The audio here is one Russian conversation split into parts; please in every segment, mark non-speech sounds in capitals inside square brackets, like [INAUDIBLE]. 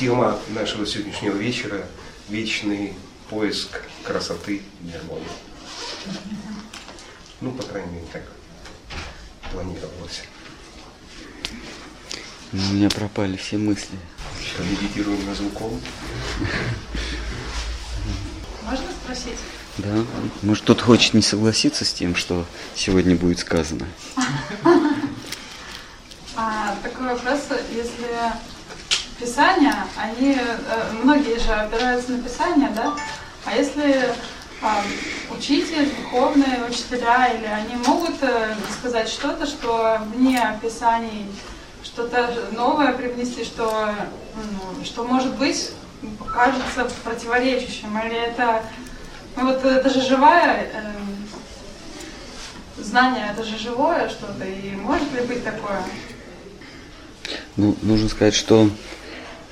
тема нашего сегодняшнего вечера – вечный поиск красоты и гармонии. Ну, по крайней мере, так планировалось. У меня пропали все мысли. Медитируем на звуком. Можно спросить? Да. Может, кто-то хочет не согласиться с тем, что сегодня будет сказано? А, такой вопрос, если Писания, они, э, многие же опираются на Писание, да? А если учитель, духовные учителя, или они могут э, сказать что-то, что вне Писаний, что-то новое привнести, что, ну, что может быть, кажется противоречащим, или это, ну вот это же живая, э, знание, это же живое что-то, и может ли быть такое? Ну, нужно сказать, что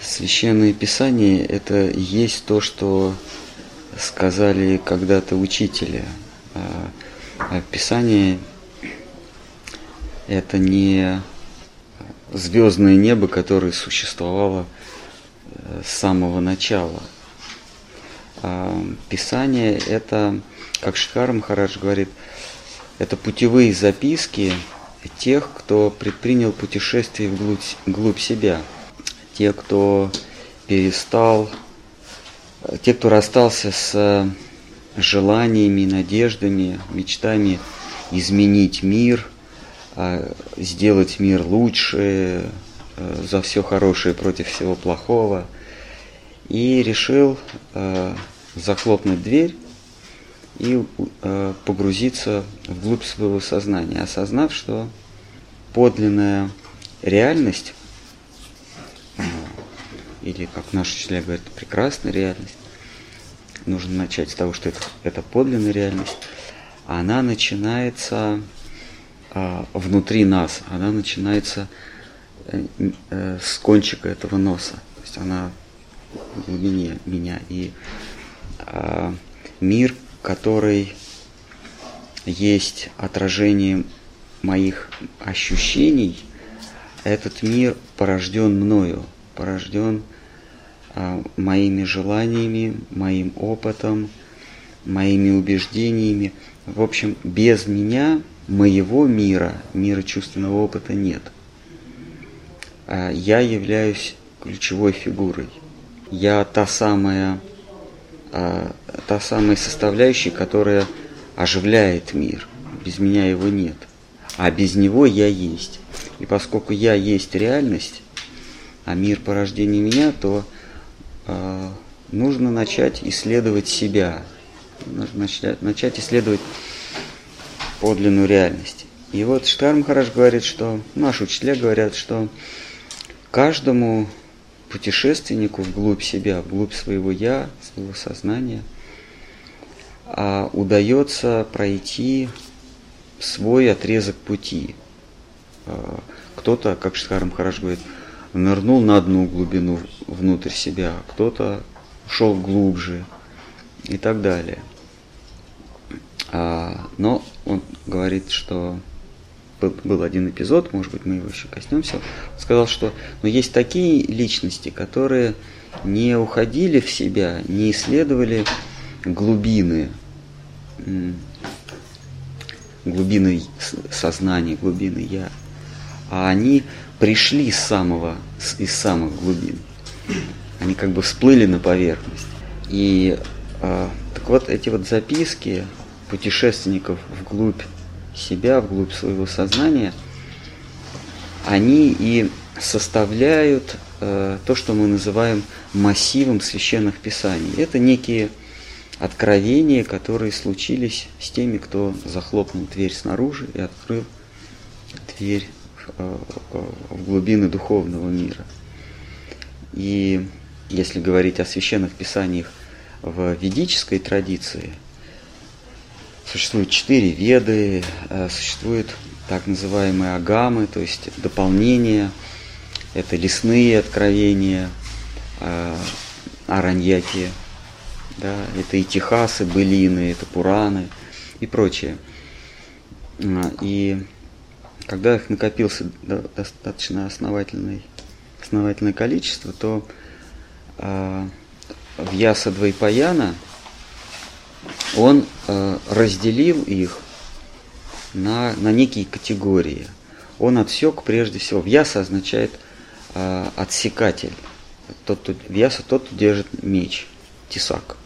Священное Писание – это есть то, что сказали когда-то учителя. А, а Писание – это не звездное небо, которое существовало э, с самого начала. А Писание – это, как Шикар Махарадж говорит, это путевые записки тех, кто предпринял путешествие вглубь, вглубь себя – те, кто перестал, те, кто расстался с желаниями, надеждами, мечтами изменить мир, а, сделать мир лучше, э, за все хорошее против всего плохого, и решил э, захлопнуть дверь и погрузиться вглубь своего сознания, осознав, что подлинная реальность или, как наши учителя говорят, прекрасная реальность. Нужно начать с того, что это, это подлинная реальность. Она начинается а, внутри нас, она начинается э, э, с кончика этого носа. То есть она в глубине меня. И а, мир, который есть отражением моих ощущений, этот мир порожден мною, порожден а, моими желаниями, моим опытом, моими убеждениями. В общем, без меня моего мира, мира чувственного опыта нет. А я являюсь ключевой фигурой. Я та самая, а, та самая составляющая, которая оживляет мир. Без меня его нет. А без него я есть. И поскольку я есть реальность, а мир порождение меня, то э, нужно начать исследовать себя, нужно начать, начать исследовать подлинную реальность. И вот Штар Махараш говорит, что наши учителя говорят, что каждому путешественнику вглубь себя, вглубь своего я, своего сознания, а, удается пройти свой отрезок пути. А, кто-то, как Штар Махараш говорит, нырнул на одну глубину внутрь себя, кто-то ушел глубже и так далее. А, но он говорит, что был, один эпизод, может быть, мы его еще коснемся. Он сказал, что ну, есть такие личности, которые не уходили в себя, не исследовали глубины, глубины сознания, глубины я, а они пришли с самого, из самых глубин. Они как бы всплыли на поверхность. И э, так вот эти вот записки путешественников вглубь себя, вглубь своего сознания, они и составляют э, то, что мы называем массивом священных писаний. Это некие откровения, которые случились с теми, кто захлопнул дверь снаружи и открыл дверь в глубины духовного мира. И если говорить о священных писаниях в ведической традиции, существует четыре веды, э, существуют так называемые агамы, то есть дополнения, это лесные откровения, э, араньяки, да, это и техасы, былины, это пураны и прочее. И когда их накопился достаточно основательный, основательное количество, то э, Вьяса Двайпаяна, он э, разделил их на, на некие категории. Он отсек прежде всего. Вьяса означает э, отсекатель. Тот, кто, вьяса тот, кто держит меч, тесак.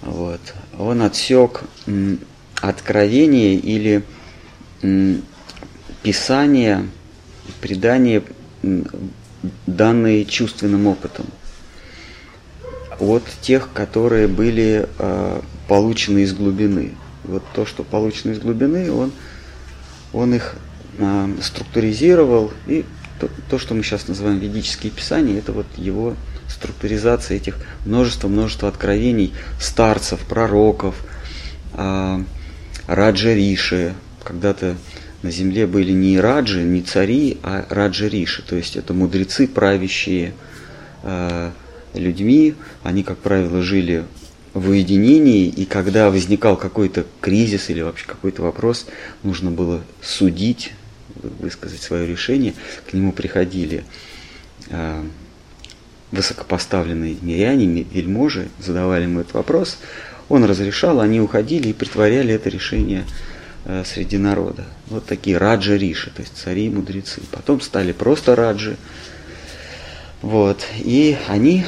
Вот. Он отсек м, откровение или м, писание, предание, данные чувственным опытом от тех, которые были э, получены из глубины. Вот то, что получено из глубины, он, он их э, структуризировал, и то, то, что мы сейчас называем ведические писания, это вот его структуризация этих множества-множества откровений старцев, пророков, э, раджа-риши. Когда-то на земле были не раджи, не цари, а раджа-риши, то есть это мудрецы правящие, э, людьми, они, как правило, жили в уединении, и когда возникал какой-то кризис или вообще какой-то вопрос, нужно было судить, высказать свое решение, к нему приходили э, высокопоставленные миряне, вельможи, задавали ему этот вопрос, он разрешал, они уходили и притворяли это решение среди народа. Вот такие раджа-риши, то есть цари и мудрецы. Потом стали просто раджи, вот. И они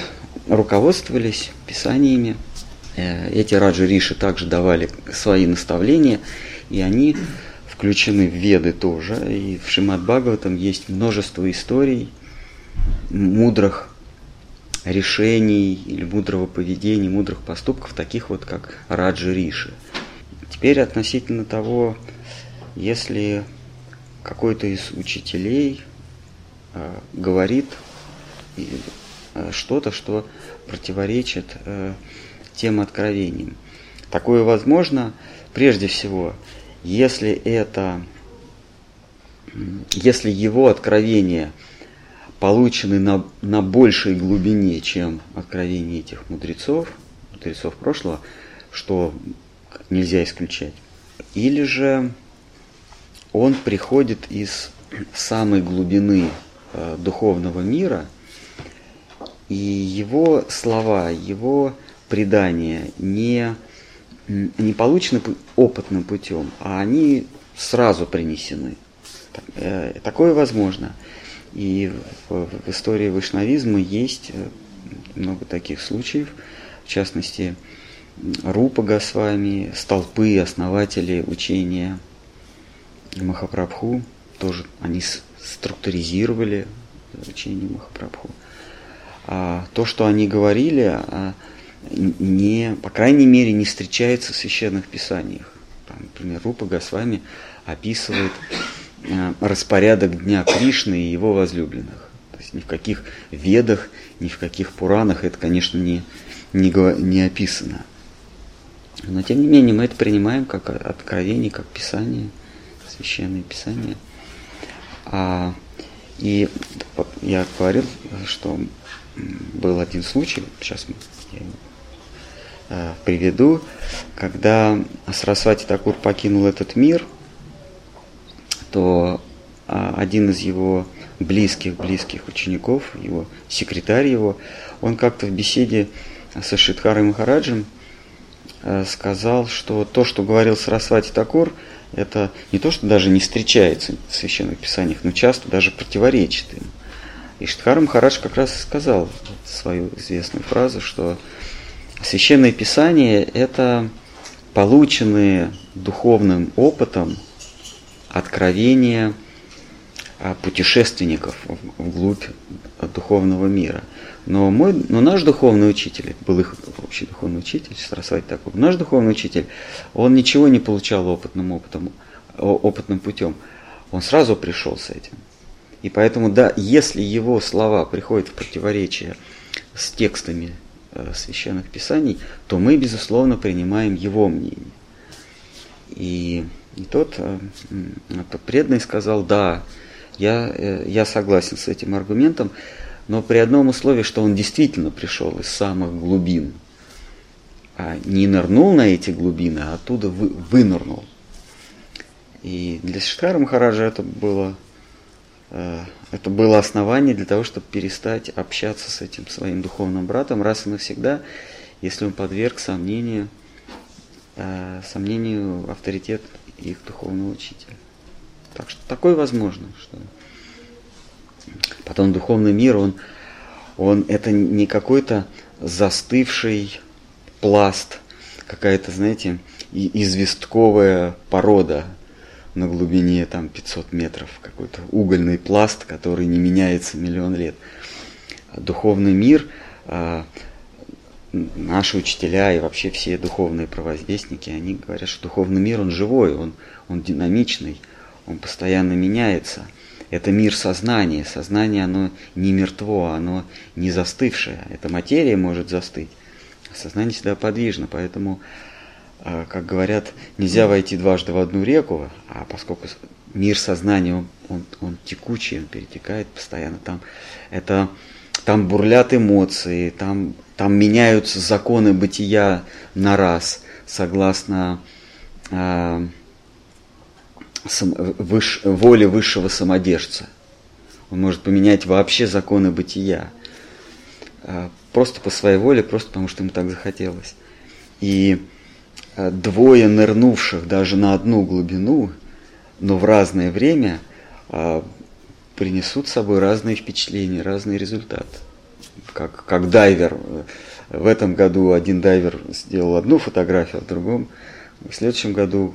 руководствовались писаниями. Э, эти раджи Риши также давали свои наставления, и они включены в Веды тоже. И в Шимат Бхагаватам есть множество историй мудрых решений или мудрого поведения, мудрых поступков, таких вот как Раджи Риши. Теперь относительно того, если какой-то из учителей э, говорит Э, что-то, что противоречит э, тем откровениям. Такое возможно, прежде всего, если это, если его откровения получены на, на большей глубине, чем откровения этих мудрецов, мудрецов прошлого, что нельзя исключать. Или же он приходит из самой глубины э, духовного мира – и его слова, его предания не, не получены опытным путем, а они сразу принесены. Э, такое возможно. И в, в истории вайшнавизма есть э, много таких случаев, в частности, Рупа Госвами, столпы, основатели учения Махапрабху, тоже они структуризировали учение Махапрабху а, то, что они говорили, а, не, по крайней мере, не встречается в священных писаниях. Там, например, Рупа Госвами описывает а, распорядок дня Кришны и его возлюбленных. То есть ни в каких ведах, ни в каких Пуранах это, конечно, не, не, не описано. Но тем не менее мы это принимаем как откровение, как писание, священное писание. А, и я говорил, что был один случай, сейчас я его э, приведу, когда Сарасвати Такур покинул этот мир, то а, один из его близких-близких учеников, его секретарь его, он как-то в беседе со Шидхарой Махараджем сказал, что то, что говорил Сарасвати Такур, это не то, что даже не встречается в священных писаниях, но часто даже противоречит им. И Штхар Махарадж как раз сказал свою известную фразу, что священное писание – это полученные духовным опытом откровения путешественников вглубь духовного мира. Но, мой, но наш духовный учитель, был их общий духовный учитель, Сарасвати такой, наш духовный учитель, он ничего не получал опытным опытом, опытным путем. Он сразу пришел с этим. И поэтому, да, если его слова приходят в противоречие с текстами э, священных писаний, то мы, безусловно, принимаем его мнение. И, и тот, э, тот преданный сказал, да, я, э, я согласен с этим аргументом, но при одном условии, что он действительно пришел из самых глубин, а не нырнул на эти глубины, а оттуда вы, вынырнул. И для Шиткара Махараджа это было Э, это было основание для того, чтобы перестать общаться с этим своим духовным братом раз и навсегда, если он подверг сомнению, э, сомнению авторитет их духовного учителя. Так что такое возможно, что потом духовный мир, он, он это не какой-то застывший пласт, какая-то, знаете, известковая порода на глубине там 500 метров, какой-то угольный пласт, который не меняется миллион лет. Духовный мир, а, наши учителя и вообще все духовные провозвестники, они говорят, что духовный мир, он живой, он, он динамичный, он постоянно меняется. Это мир сознания. Сознание, оно не мертво, оно не застывшее. Эта материя может застыть. Сознание всегда подвижно, поэтому а, как говорят, нельзя войти дважды в одну реку, а поскольку мир сознания, он, он, он текучий, он перетекает постоянно, там, это, там бурлят эмоции, там, там меняются законы бытия на раз, согласно э, выш, воле высшего самодержца. Он может поменять вообще законы бытия. Э, просто по своей воле, просто потому что ему так захотелось. И Э, двое нырнувших даже на одну глубину, но в разное время, э, принесут с собой разные впечатления, разный результат. Как, как дайвер. В этом году один дайвер сделал одну фотографию, а в другом, в следующем году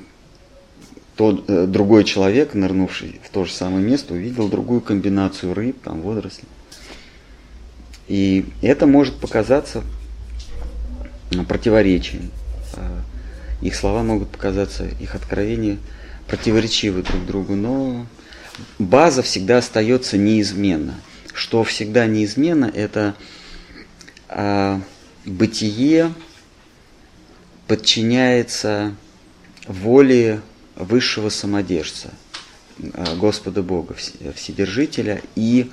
тот, э, другой человек, нырнувший в то же самое место, увидел другую комбинацию рыб, там, водорослей. И это может показаться противоречием. Их слова могут показаться, их откровения противоречивы друг другу, но база всегда остается неизменна. Что всегда неизменно, это а, бытие подчиняется воле высшего самодержца, а, Господа Бога, Вседержителя и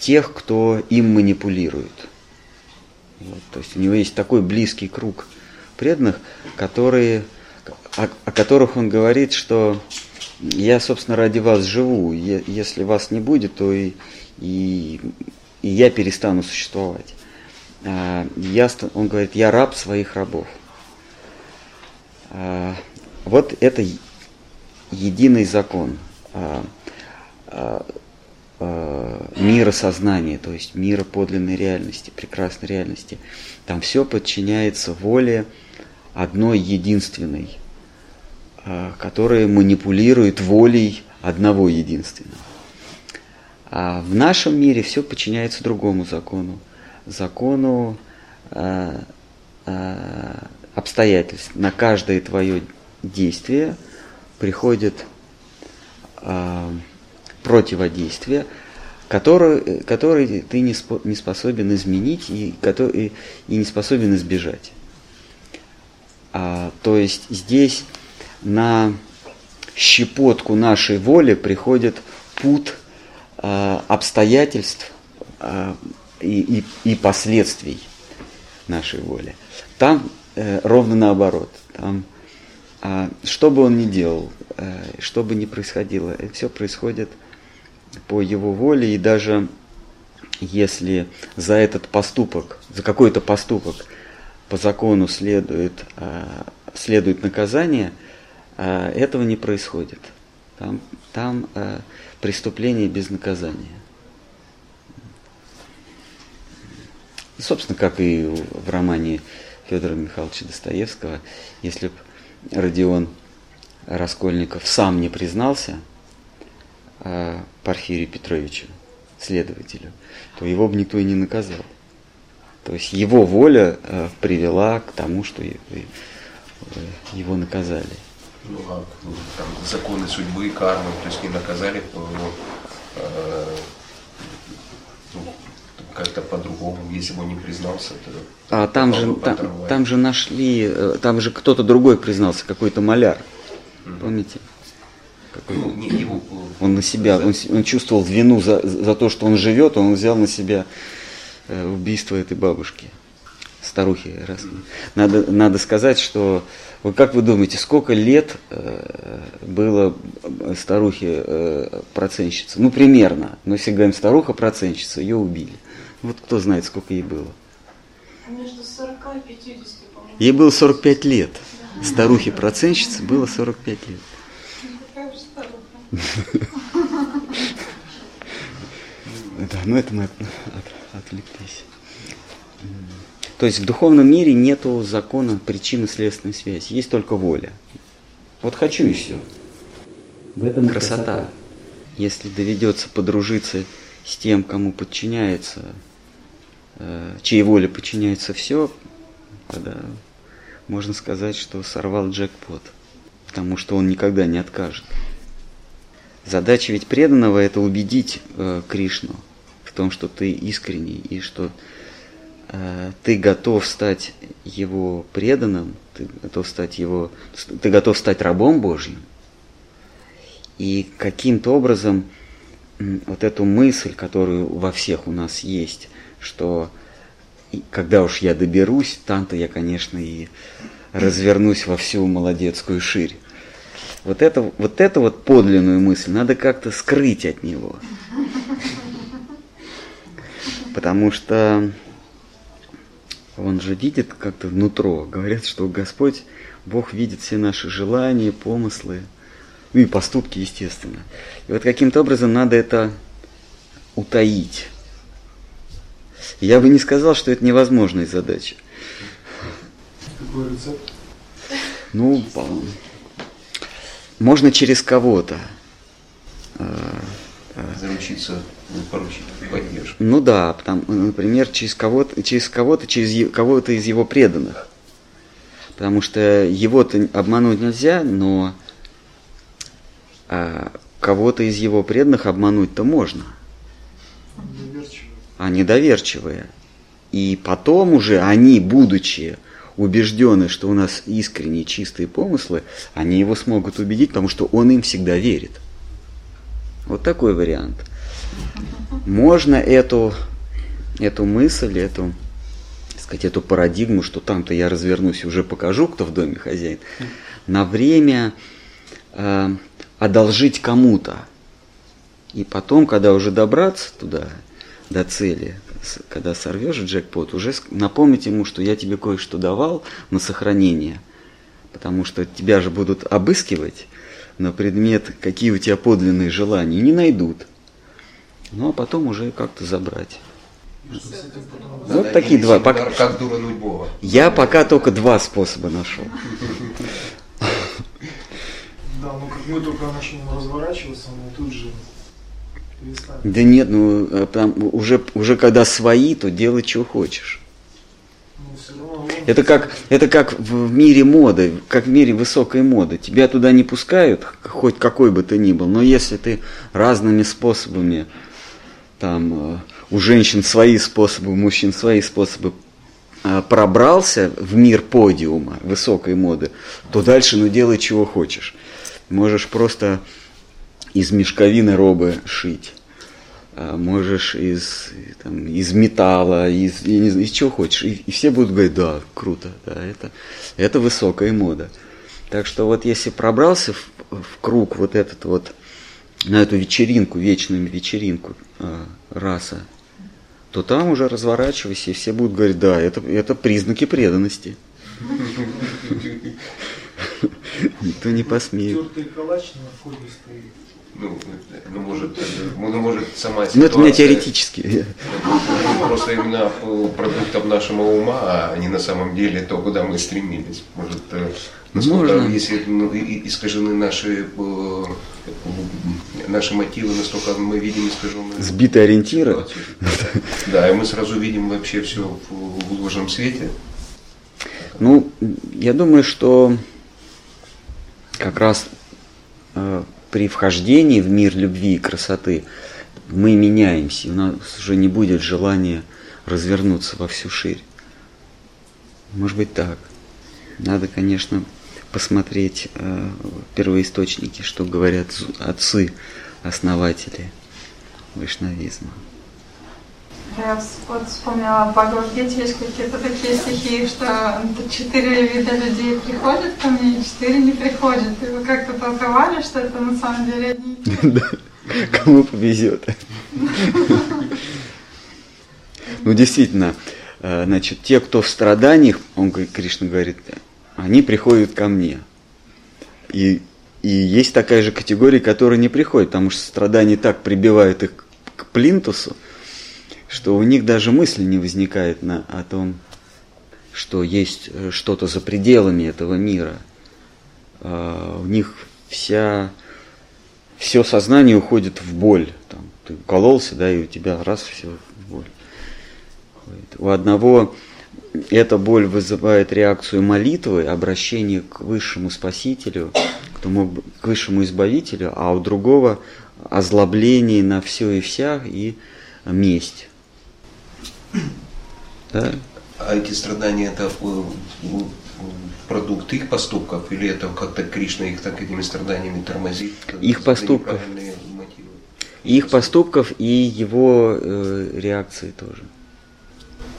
тех, кто им манипулирует. Вот, то есть у него есть такой близкий круг – преданных, которые, о, о которых он говорит, что я, собственно, ради вас живу. Если вас не будет, то и, и, и я перестану существовать. А, я, он говорит, я раб своих рабов. А, вот это единый закон а, мира сознания, то есть мира подлинной реальности, прекрасной реальности. Там все подчиняется воле одной единственной, которая манипулирует волей одного единственного. А в нашем мире все подчиняется другому закону, закону э, э, обстоятельств. На каждое твое действие приходит э, противодействие, которое, которое ты не, спо, не способен изменить и, который, и не способен избежать. А, то есть здесь на щепотку нашей воли приходит путь а, обстоятельств а, и, и, и последствий нашей воли. Там э, ровно наоборот. Там, что бы он ни делал, э, что бы ни происходило, это все происходит по его воле, и даже если за этот поступок, за какой-то поступок по закону следует, а, следует наказание, а, этого не происходит. Там, там а, преступление без наказания. Собственно, как и в романе Федора Михайловича Достоевского, если бы Родион Раскольников сам не признался Порфирию Петровичу, следователю, то его бы никто и не наказал. То есть его воля э, привела к тому, что э, его наказали. Ну, а там, законы судьбы и кармы, то есть не наказали, ну, э, как-то по-другому, если бы он не признался, то... А там же, там, там же нашли, э, там же кто-то другой признался, какой-то маляр, mm-hmm. помните? Какой ну, не, его, он на себя, он, он чувствовал вину за, за то, что он живет, он взял на себя Э, убийство этой бабушки. старухи. Раз. Надо, надо сказать, что вот как вы думаете, сколько лет э, было старухе э, проценщице? Ну, примерно. Мы все говорим, старуха проценщица, ее убили. Вот кто знает, сколько ей было? Между 40 и 50, по-моему. Ей было 45 лет. Старухе проценщице было 45 лет. Старуха. [LAUGHS] Да, ну это мы от- от- отвлеклись. То есть в духовном мире нету закона причинно-следственной связи, есть только воля. Вот хочу и все. В этом красота. Если доведется подружиться с тем, кому подчиняется, э, чьей воле подчиняется все, тогда можно сказать, что сорвал джекпот, потому что он никогда не откажет. Задача ведь преданного это убедить э, Кришну в том, что ты искренний и что э, ты готов стать его преданным, ты готов стать его, ты готов стать рабом Божьим. И каким-то образом вот эту мысль, которую во всех у нас есть, что когда уж я доберусь, там-то я, конечно, и развернусь во всю молодецкую ширь. Вот это, вот эту вот подлинную мысль надо как-то скрыть от него. Потому что он же видит как-то внутро. Говорят, что Господь, Бог видит все наши желания, помыслы, ну и поступки, естественно. И вот каким-то образом надо это утаить. Я бы не сказал, что это невозможная задача. Какой рецепт? Ну, можно через кого-то. Э, Заручиться, ну, поручить поддержку. Ну да, там, например, через кого-то, через кого-то, через кого-то из его преданных. Потому что его-то обмануть нельзя, но а, кого-то из его преданных обмануть-то можно. Недоверчивый. Они доверчивые. И потом уже они, будучи убеждены, что у нас искренние чистые помыслы, они его смогут убедить, потому что он им всегда верит. Вот такой вариант. Можно эту, эту мысль, эту, сказать, эту парадигму, что там-то я развернусь и уже покажу, кто в доме хозяин, на время э, одолжить кому-то. И потом, когда уже добраться туда, до цели, когда сорвешь джекпот, уже напомнить ему, что я тебе кое-что давал на сохранение, потому что тебя же будут обыскивать на предмет, какие у тебя подлинные желания, и не найдут. Ну, а потом уже как-то забрать. Вот Задать такие два. Пока- Как дурануть Бога. Я пока только два способа нашел. Да, ну как мы только начнем разворачиваться, мы тут же. Да нет, ну э, там уже, уже когда свои, то делай, что хочешь. Он- Это как, это как в мире моды, как в мире высокой моды. Тебя туда не пускают, хоть какой бы ты ни был, но если ты разными способами, там, э, у женщин свои способы, у мужчин свои способы, э, пробрался в мир подиума, высокой моды, то дальше, ну, делай, чего хочешь. Можешь просто из мешковины робы шить. А можешь из, там, из металла, из, я не знаю, из чего хочешь. И, и все будут говорить, да, круто, да, это, это высокая мода. Так что вот если пробрался в, в круг вот этот вот, на эту вечеринку, вечную вечеринку э, раса, то там уже разворачивайся, и все будут говорить, да, это, это признаки преданности. [LAUGHS] Никто не посмеет. Тертый калач на входе стоит. Ну, ну, может, э, ну, может, сама Ну, это у меня ситуация- теоретически. Просто именно по продуктам нашего ума, а не на самом деле то, куда мы стремились. Может, э, насколько, Можно. если ну, искажены наши, э, наши мотивы, настолько мы видим искаженные Сбитые ориентиры. Да, и мы сразу видим вообще все в, в ложном свете. Ну, я думаю, что как раз э, при вхождении в мир любви и красоты мы меняемся, у нас уже не будет желания развернуться во всю ширь. Может быть так. Надо, конечно, посмотреть э, первоисточники, что говорят отцы, основатели вайшнавизма. Я вот вспомнила в Бхагавадгите есть какие-то такие стихи, что четыре вида людей приходят ко мне, четыре не приходят. И вы как-то толковали, что это на самом деле одни же. Кому повезет. Ну, действительно, э, значит, те, кто в страданиях, он, говорит, Кришна говорит, они приходят ко мне. И, и есть такая же категория, которая не приходит, потому что страдания так прибивают их к плинтусу, что у них даже мысли не возникает на, о том, что есть э, что-то за пределами этого мира. А, у них вся, все сознание уходит в боль. Там, ты укололся, да, и у тебя раз все в боль. У одного эта боль вызывает реакцию молитвы, обращение к высшему спасителю, к, тому, к высшему избавителю, а у другого озлобление на все и вся и месть. Да? А эти страдания это э, продукт их поступков или это как-то Кришна их так этими страданиями тормозит? Их поступков. Их поступков и его э, реакции тоже.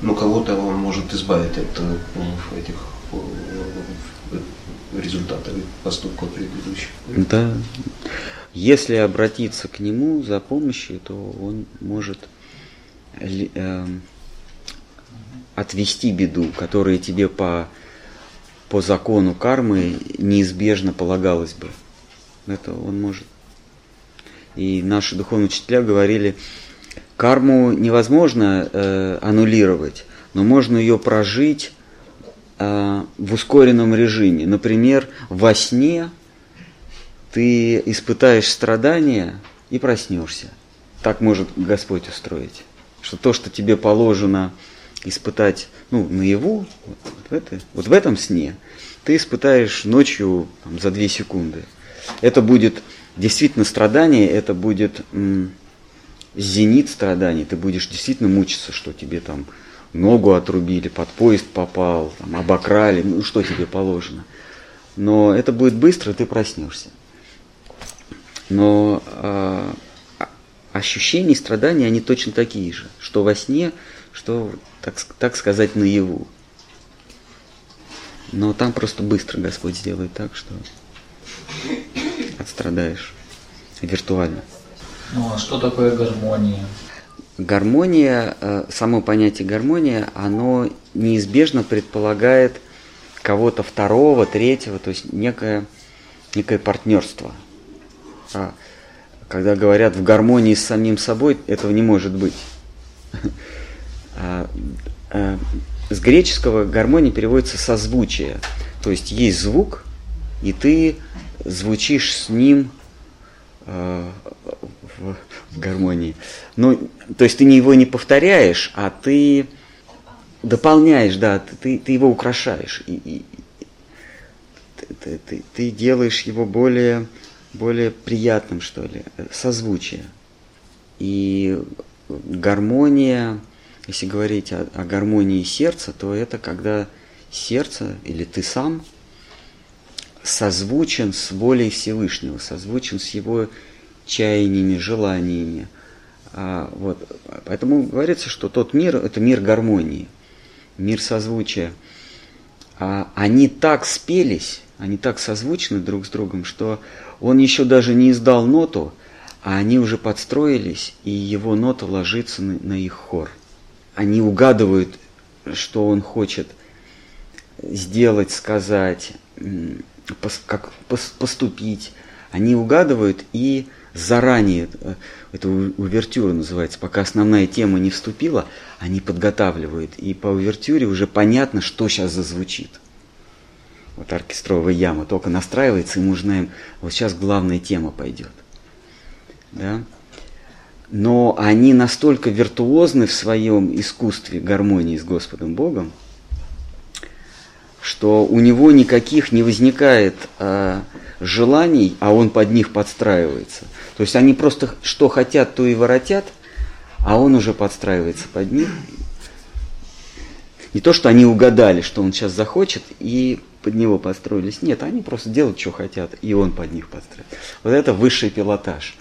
Ну, кого-то он может избавить от э, этих э, результатов поступков предыдущих. Да. Если обратиться к нему за помощью, то он может э, отвести беду, которая тебе по, по закону кармы неизбежно полагалась бы. Это он может. И наши духовные учителя говорили, карму невозможно э, аннулировать, но можно ее прожить э, в ускоренном режиме. Например, во сне ты испытаешь страдания и проснешься. Так может Господь устроить. Что то, что тебе положено испытать ну, наяву, вот, это, вот в этом сне, ты испытаешь ночью там, за две секунды. Это будет действительно страдание, это будет м, зенит страданий. Ты будешь действительно мучиться, что тебе там ногу отрубили, под поезд попал, там, обокрали, ну что тебе положено. Но это будет быстро, ты проснешься. Но э, ощущения и страдания, они точно такие же, что во сне, что так, так сказать, наяву. Но там просто быстро Господь сделает так, что отстрадаешь виртуально. Ну а что такое гармония? Гармония, э, само понятие гармония, оно неизбежно предполагает кого-то второго, третьего, то есть некое, некое партнерство. А когда говорят в гармонии с самим собой, этого не может быть. [LAUGHS] А, а, с греческого гармония переводится созвучие. То есть есть звук, и ты звучишь с ним э, в, гармонии. Ну, то есть ты его не повторяешь, а ты дополняешь, да, ты, ты его украшаешь. И, и, ты, ты, ты делаешь его более, более приятным, что ли, созвучие. И гармония, если говорить о, о гармонии сердца, то это когда сердце или ты сам созвучен с волей Всевышнего, созвучен с его чаяниями, желаниями. А, вот. Поэтому говорится, что тот мир – это мир гармонии, мир созвучия. А, они так спелись, они так созвучны друг с другом, что он еще даже не издал ноту, а они уже подстроились, и его нота ложится на, на их хор. Они угадывают, что он хочет сделать, сказать, как поступить. Они угадывают и заранее, э, это увертюра называется, пока основная тема не вступила, они подготавливают. И по увертюре уже понятно, что сейчас зазвучит. Вот оркестровая яма только настраивается, и мы знаем, вот сейчас главная тема пойдет. Да? Но они настолько виртуозны в своем искусстве гармонии с Господом Богом, что у него никаких не возникает а, желаний, а он под них подстраивается. То есть они просто что хотят, то и воротят, а он уже подстраивается под них. Не то, что они угадали, что он сейчас захочет, и под него подстроились. Нет, они просто делают, что хотят, и он под них подстраивается. Вот это высший пилотаж.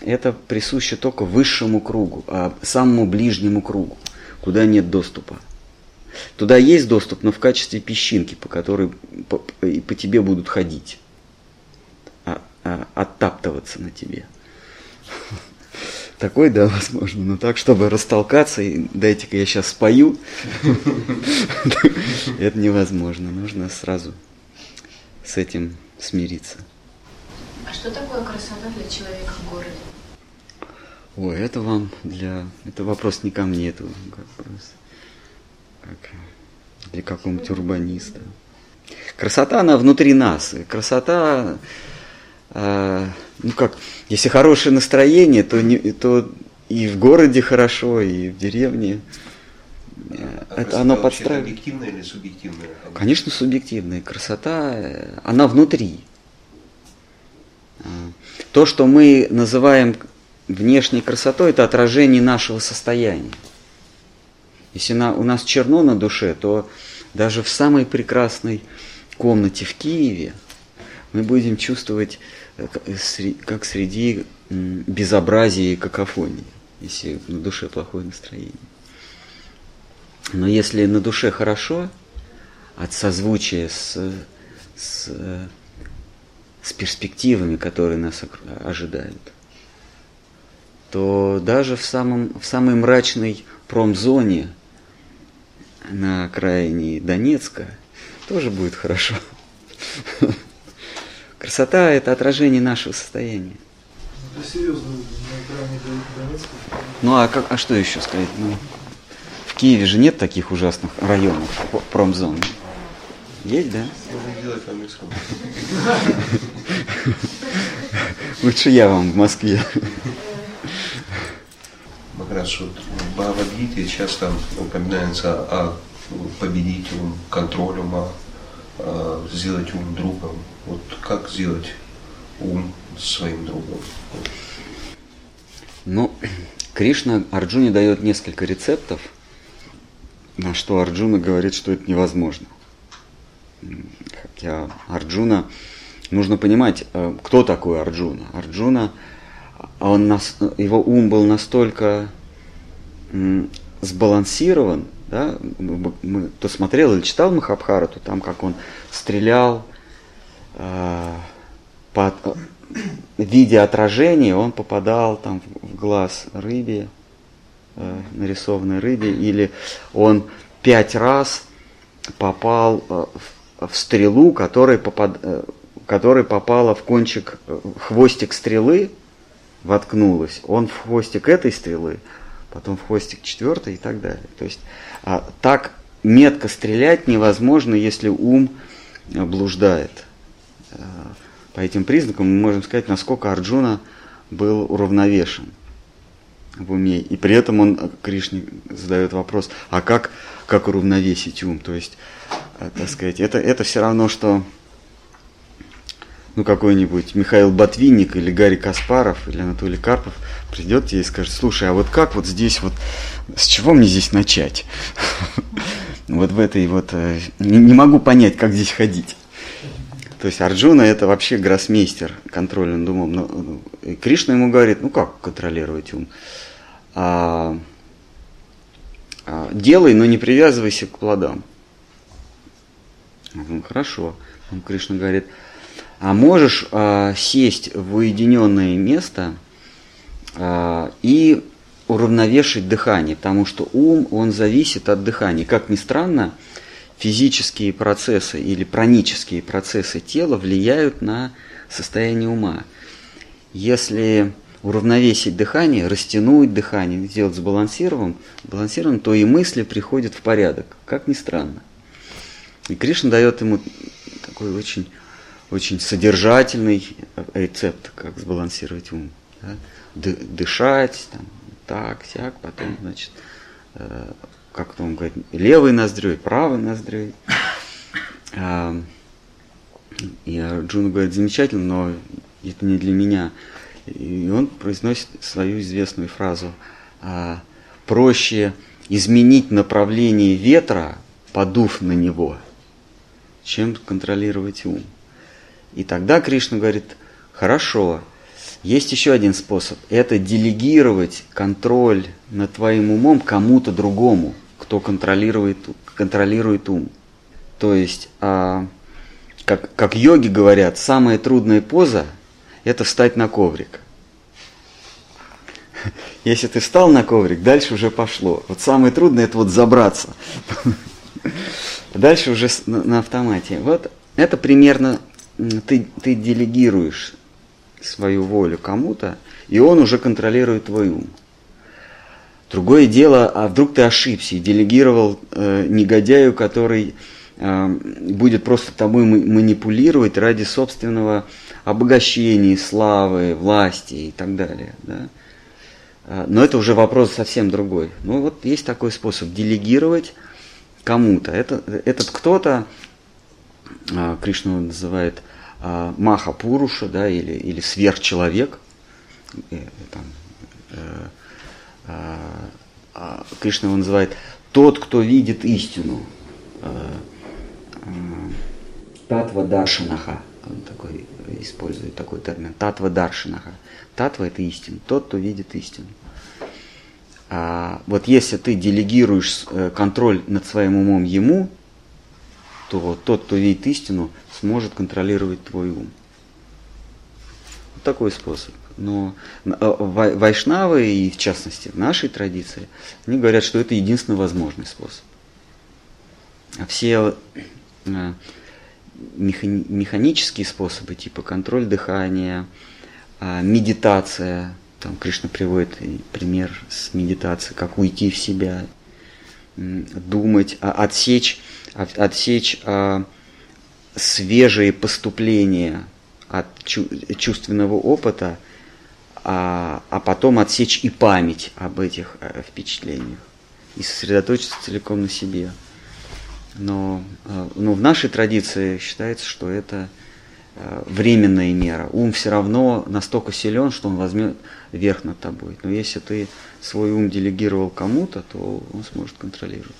Это присуще только высшему кругу, а самому ближнему кругу, куда нет доступа. Туда есть доступ, но в качестве песчинки, по которой по, и по тебе будут ходить, а, а, оттаптываться на тебе. Такой, да, возможно, но так, чтобы растолкаться, и дайте-ка я сейчас спою, [LAUGHS] это невозможно. Нужно сразу с этим смириться. А что такое красота для человека в городе? Ой, это вам для... Это вопрос не ко мне, это вопрос как для какого-нибудь урбаниста. Красота, она внутри нас. красота, э, ну как, если хорошее настроение, то, не, то и в городе хорошо, и в деревне. А это оно подстраивает. объективная или субъективная? Конечно, субъективная. Красота, э, она внутри. То, что мы называем внешней красотой, это отражение нашего состояния. Если на, у нас черно на душе, то даже в самой прекрасной комнате в Киеве мы будем чувствовать, э, э, как среди безобразия и какофонии, если на душе плохое настроение. Но если на душе хорошо, от созвучия с, с, с перспективами, которые нас ожидают, то даже в, самом, в самой мрачной промзоне на окраине Донецка тоже будет хорошо. [LAUGHS] Красота – это отражение нашего состояния. Это серьезно, на окраине Донецка. Ну а, как, а что еще сказать? Ну, в Киеве же нет таких ужасных районов, промзон. Есть, да? Можно делать по Минскому. Лучше я вам в Москве. Махарадж, вот в Бхагавадгите часто упоминается о победить ум, контроль ума, а, сделать ум другом. Вот как сделать ум своим другом? Ну, Кришна Арджуне дает несколько рецептов, на что Арджуна говорит, что это невозможно. Хотя Арджуна, нужно понимать, э, кто такой Арджуна. Арджуна, он, его ум был настолько сбалансирован, да, мы, мы, кто смотрел или читал Махабхарату, там как он стрелял э, по э, виде отражения, он попадал там в глаз рыбе, э, нарисованной рыбе, или он пять раз попал э, в, в стрелу, которая, попад, э, которая попала в кончик, э, хвостик стрелы, воткнулась, он в хвостик этой стрелы, потом в хвостик четвертой и так далее. То есть а, так метко стрелять невозможно, если ум э, блуждает. По этим признакам мы можем сказать, насколько Арджуна был уравновешен в уме. И при этом он, Кришне задает вопрос, а как, как уравновесить ум? То есть, так сказать, это, это все равно, что ну, какой-нибудь Михаил Ботвинник или Гарри Каспаров или Анатолий Карпов придет тебе и скажет, слушай, а вот как вот здесь вот, с чего мне здесь начать? [LAUGHS] Вот в этой вот, э, не могу понять, как здесь ходить. То есть Арджуна это вообще гроссмейстер контрольным умом. Но ну, Кришна ему говорит, ну как контролировать ум? А, а, делай, но не привязывайся к плодам. Хорошо. Кришна говорит, а можешь а, сесть в уединенное место а, и уравновешивать дыхание, потому что ум, он зависит от дыхания. Как ни странно, физические процессы или пранические процессы тела влияют на состояние ума. Если уравновесить дыхание, растянуть дыхание, сделать сбалансированным, балансированным, то и мысли приходят в порядок, как ни странно. И Кришна дает ему такой очень очень содержательный рецепт, как сбалансировать ум. Да? Дышать, там, так, сяк, потом, значит, э, как он говорит, левой ноздрёй, правой ноздрёй. А, и Джун говорит, замечательно, но это не для меня. И он произносит свою известную фразу, а, проще изменить направление ветра, подув на него, чем контролировать ум. И тогда Кришна говорит, хорошо, Есть еще один способ. Это делегировать контроль над твоим умом кому-то другому, кто контролирует, контролирует ум. То есть, а, как, как йоги говорят, самая трудная поза – это встать на коврик. [LAUGHS] Если ты встал на коврик, дальше уже пошло. Вот самое трудное – это вот забраться. [LAUGHS] Дальше уже на автомате. Вот это примерно ты, ты делегируешь свою волю кому-то, и он уже контролирует твой ум. Другое дело, а вдруг ты ошибся и делегировал э, негодяю, который э, будет просто тобой манипулировать ради собственного обогащения, славы, власти и так далее. Да? А, но это уже вопрос совсем другой. Ну вот есть такой способ делегировать кому-то. Это, этот кто-то, а, Кришна называет а, Маха Пуруша, да, или, или сверхчеловек. Э, там, э, Кришна его называет тот, кто видит истину. Татва Даршинаха. Он такой, использует такой термин. Татва Даршинаха. Татва это истина. Тот, кто видит истину. А, вот если ты делегируешь э, контроль над своим умом ему, то тот, кто видит истину, сможет контролировать твой ум. Вот такой способ. Но а, вайшнавы, и в частности нашей традиции, они говорят, что это единственный возможный способ. А все э, механические способы, типа контроль дыхания, а, медитация, там Кришна приводит пример с медитацией, как уйти в себя, думать, а, отсечь, отсечь а, свежие поступления от чувственного опыта, а, а потом отсечь и память об этих э, впечатлениях и сосредоточиться целиком на себе. Но, э, но в нашей традиции считается, что это Э, временная мера. Ум все равно настолько силен, что он возьмет верх над тобой. Но если ты свой ум делегировал кому-то, то он сможет контролировать.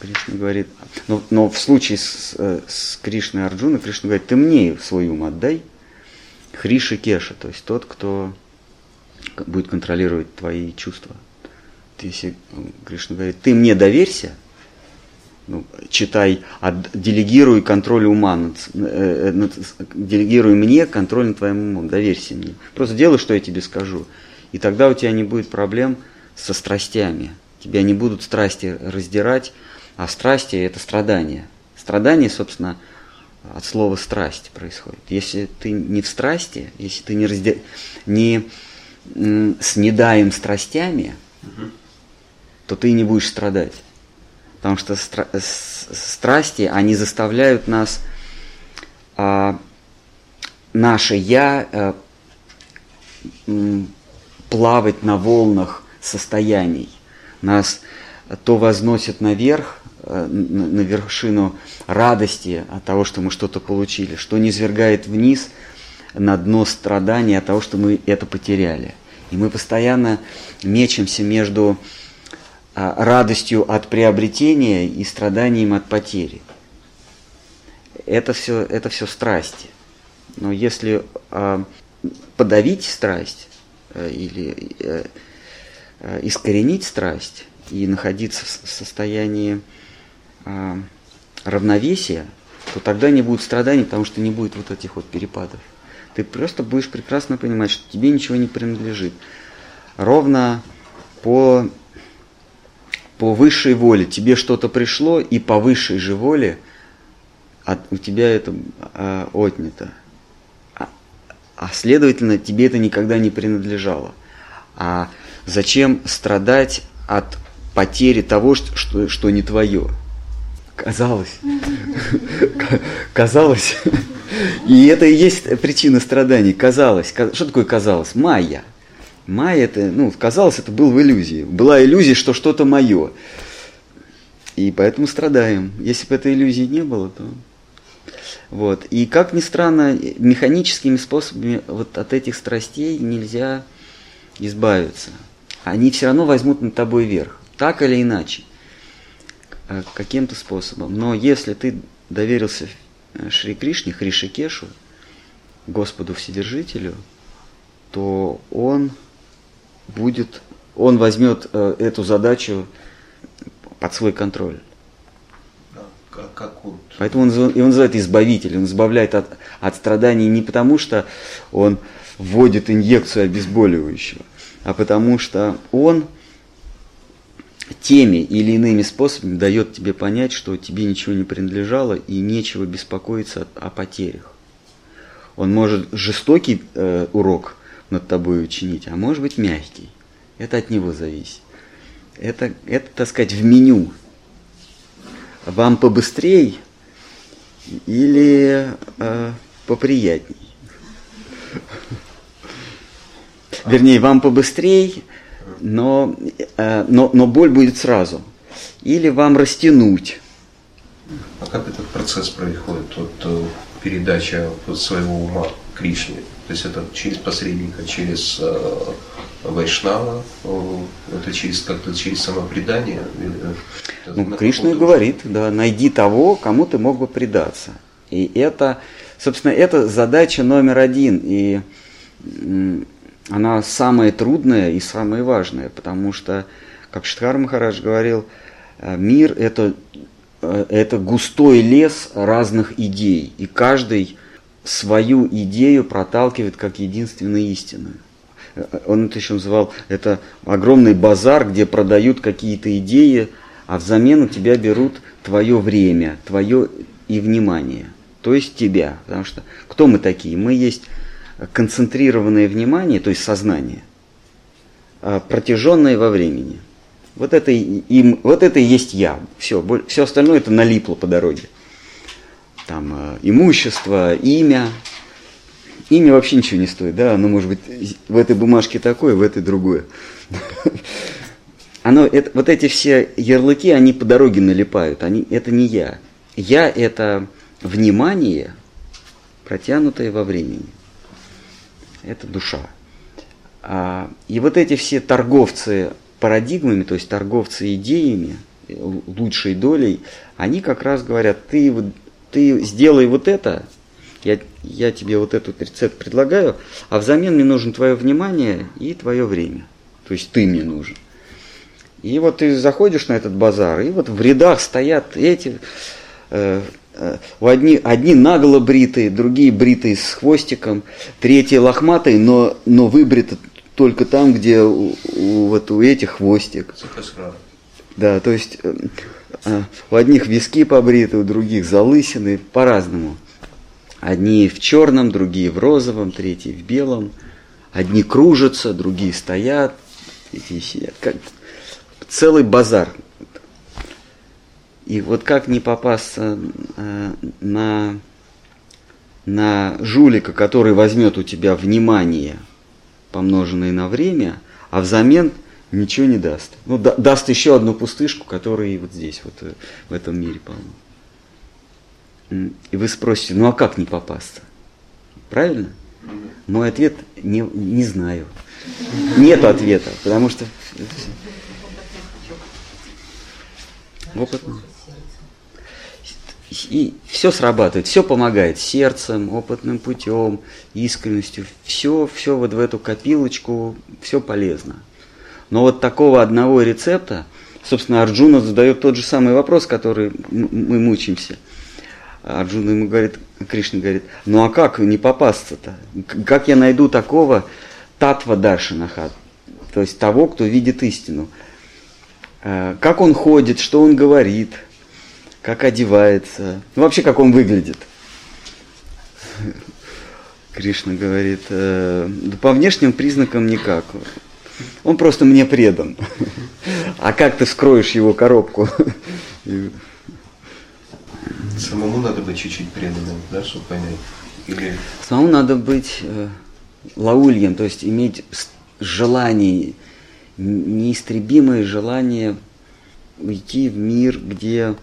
Кришна говорит, но, но в случае с, э, с Кришной и Арджуной, Кришна говорит, ты мне свой ум отдай, Хриши Кеша, то есть тот, кто будет контролировать твои чувства. Если Кришна говорит, ты мне доверься, ну, читай, от, делегируй контроль ума, над, э, над, делегируй мне контроль над твоим умом, доверься мне. Просто делай, что я тебе скажу. И тогда у тебя не будет проблем со страстями. Тебя не будут страсти раздирать, а страсти – это страдания. Страдание, собственно, от слова страсть происходит. Если ты не в страсти, если ты не, разде... не с недаем страстями, угу. то ты не будешь страдать. Потому что стра- страсти, они заставляют нас, а, наше «я» а, плавать на волнах состояний. Нас то возносит наверх, а, на, вершину радости от того, что мы что-то получили, что не свергает вниз на дно страданий от того, что мы это потеряли. И мы постоянно мечемся между радостью от приобретения и страданием от потери. Это все, это все страсти. Но если э, подавить страсть э, или э, э, искоренить страсть и находиться в состоянии э, равновесия, то тогда не будет страданий, потому что не будет вот этих вот перепадов. Ты просто будешь прекрасно понимать, что тебе ничего не принадлежит. Ровно по по высшей воле тебе что-то пришло, и по высшей же воле от, у тебя это а, отнято. А, а следовательно, тебе это никогда не принадлежало. А зачем страдать от потери того, что, что, что не твое? Казалось. [LAUGHS] Казалось. И это и есть причина страданий. Казалось. Что такое казалось? Майя. Майя это, ну, казалось, это был в иллюзии. Была иллюзия, что что-то мое. И поэтому страдаем. Если бы этой иллюзии не было, то... Вот. И как ни странно, механическими способами вот от этих страстей нельзя избавиться. Они все равно возьмут над тобой верх. Так или иначе. Э, каким-то способом. Но если ты доверился Шри Кришне, Хришикешу, Господу Вседержителю, то он будет, он возьмет э, эту задачу под свой контроль. Как, он. Поэтому он, его называют избавитель. Он избавляет от, от страданий не потому, что он вводит инъекцию обезболивающего, а потому что он теми или иными способами дает тебе понять, что тебе ничего не принадлежало и нечего беспокоиться о, о потерях. Он может жестокий э, урок над тобой учинить, а может быть мягкий. Это от него зависит. Это, это, так сказать, в меню. Вам побыстрей или э, поприятней? Вернее, вам побыстрей, но, э, но, но боль будет сразу. Или вам растянуть. А как этот процесс происходит? Вот э, передача своего ума Кришне. То есть это через посредника, через э, Вайшнава, э, это через как-то через самопредание. э, Ну, на Кришна говорит, да, найди того, кому ты мог бы предаться. И это, собственно, это задача номер один. И она самая трудная и самая важная, потому что, как Штхар Махарадж говорил, мир это, это густой лес разных идей, и каждый свою идею проталкивает как единственную истинную. Он это еще называл, это огромный базар, где продают какие-то идеи, а взамен у тебя берут твое время, твое и внимание, то есть тебя. Потому что кто мы такие? Мы есть концентрированное внимание, то есть сознание, а, протяженное во времени. Вот это, и, и- вот это и есть я. Все, все остальное это налипло по дороге. Там э, имущество, имя. Имя вообще ничего не стоит, да, оно может быть в этой бумажке такое, в этой другое. Оно, это, вот эти все ярлыки, они по дороге налипают, они, это не я. Я это внимание, протянутое во времени. Это душа. А, и вот эти все торговцы парадигмами, то есть торговцы идеями, э, лучшей долей, они как раз говорят, ты, вот- ты сделай вот это, я, я тебе вот этот рецепт предлагаю, а взамен мне нужно твое внимание и твое время. То есть ты мне нужен. И вот ты заходишь на этот базар, и вот в рядах стоят эти, э, э, одни, одни наголо бритые, другие бритые с хвостиком, третьи лохматые, но, но выбриты только там, где у, у- вот у этих хвостик. Да, то есть э, у одних виски побриты, у других залысины, по-разному. Одни в черном, другие в розовом, третьи в белом. Одни кружатся, другие стоят, третьи сидят. Как целый базар. И вот как не попасться э, на, на жулика, который возьмет у тебя внимание, помноженное на время, а взамен ничего не даст. Ну, да- даст еще одну пустышку, которая и вот здесь, вот э, в этом мире. М, И вы спросите, ну а как не попасться? Правильно? Мой ответ не, не знаю. Нет ответа, потому что опытно. И все срабатывает, все помогает сердцем, опытным путем, искренностью. Все, все вот в эту копилочку, все полезно. Но вот такого одного рецепта, собственно, Арджуна задает тот же самый вопрос, который мы мучимся. Арджуна ему говорит, Кришна говорит, ну а как не попасться-то? Как я найду такого татва даршинаха, то есть того, кто видит истину? Э, Как он ходит, что он говорит, как одевается, ну вообще как он выглядит? Кришна говорит, «Э, да по внешним признакам никак. Он просто мне предан. А как ты вскроешь его коробку? Самому надо быть чуть-чуть преданным, да, чтобы понять. Или Самому надо быть э, лаульем, то есть иметь желание, неистребимое желание уйти в мир, где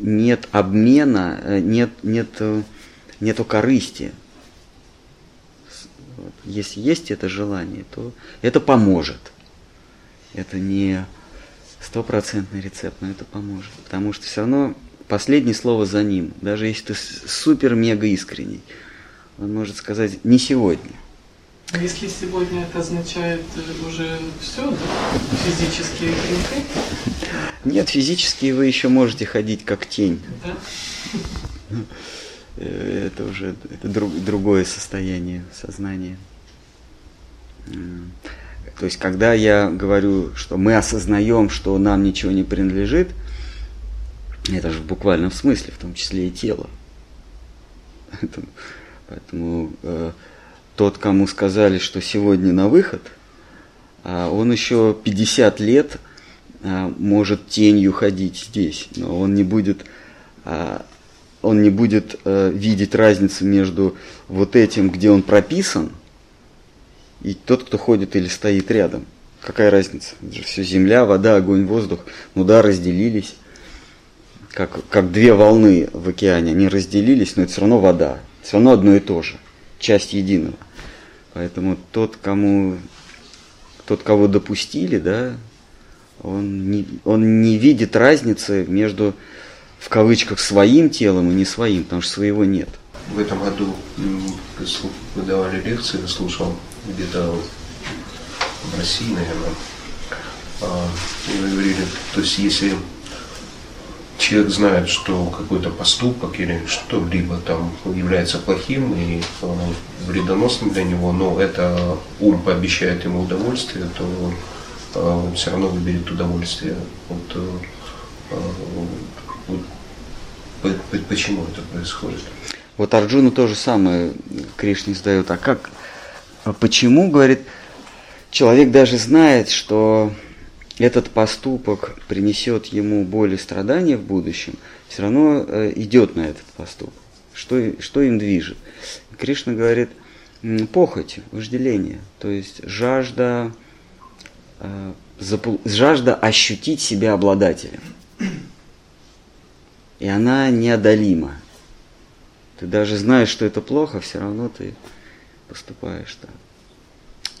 нет обмена, э, нет, нет, э, нету корысти. Вот. Если есть это желание, то это поможет. Это не стопроцентный рецепт, но это поможет. Потому что все равно последнее слово за ним. Даже если ты супер-мега искренний, он может сказать не сегодня. Если сегодня это означает э, уже все, да? физические грехи, Нет, физически вы еще можете ходить как тень. да? [LAUGHS] Э, Это уже это друг- другое состояние сознания. То есть, когда я говорю, что мы осознаем, что нам ничего не принадлежит, это же в буквальном смысле, в том числе и тело. Поэтому, поэтому, э, тот, кому сказали, что сегодня на выход, а он еще 50 лет а, может тенью ходить здесь, но он не будет, а, он не будет э, видеть разницу между вот этим, где он прописан, и тот, кто ходит или стоит рядом. Какая разница? Это же все земля, вода, огонь, воздух. Ну да, разделились. Как, как две волны в океане. Они разделились, но это все равно вода. Все равно одно и то же. Часть единого. Поэтому тот, кому тот, кого допустили, да, он не, он не видит разницы между, в кавычках, своим телом и не своим, потому что своего нет. В этом году м, слу- вы давали лекции, слушал где-то в России, наверное. А, и говорили, то есть если человек знает, что какой-то поступок или что-либо там является плохим и вредоносным для него, но это ум пообещает ему удовольствие, то э, он все равно выберет удовольствие. Вот, почему это происходит? Вот Арджуну то же самое Кришне задает. А как, а почему, говорит, человек даже знает, что этот поступок принесет ему боль и страдания в будущем, все равно э, идет на этот поступок. Что, что им движет? Кришна говорит, похоть, вожделение, то есть жажда, э, жажда ощутить себя обладателем. И она неодолима. Ты даже знаешь, что это плохо, все равно ты поступаешь так.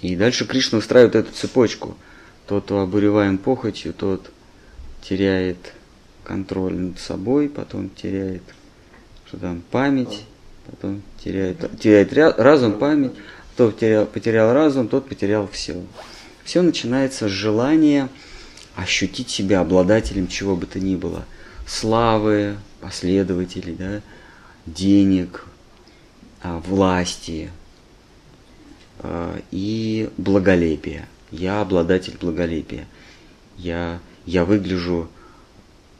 И дальше Кришна устраивает эту цепочку. Тот, обуреваем похотью, тот теряет контроль над собой, потом теряет что там, память, потом теряет, теряет ря- разум, память, кто потерял, потерял разум, тот потерял все. Все начинается с желания ощутить себя обладателем чего бы то ни было. Славы, последователей, да, денег, а, власти а, и благолепия. Я обладатель благолепия. Я, я выгляжу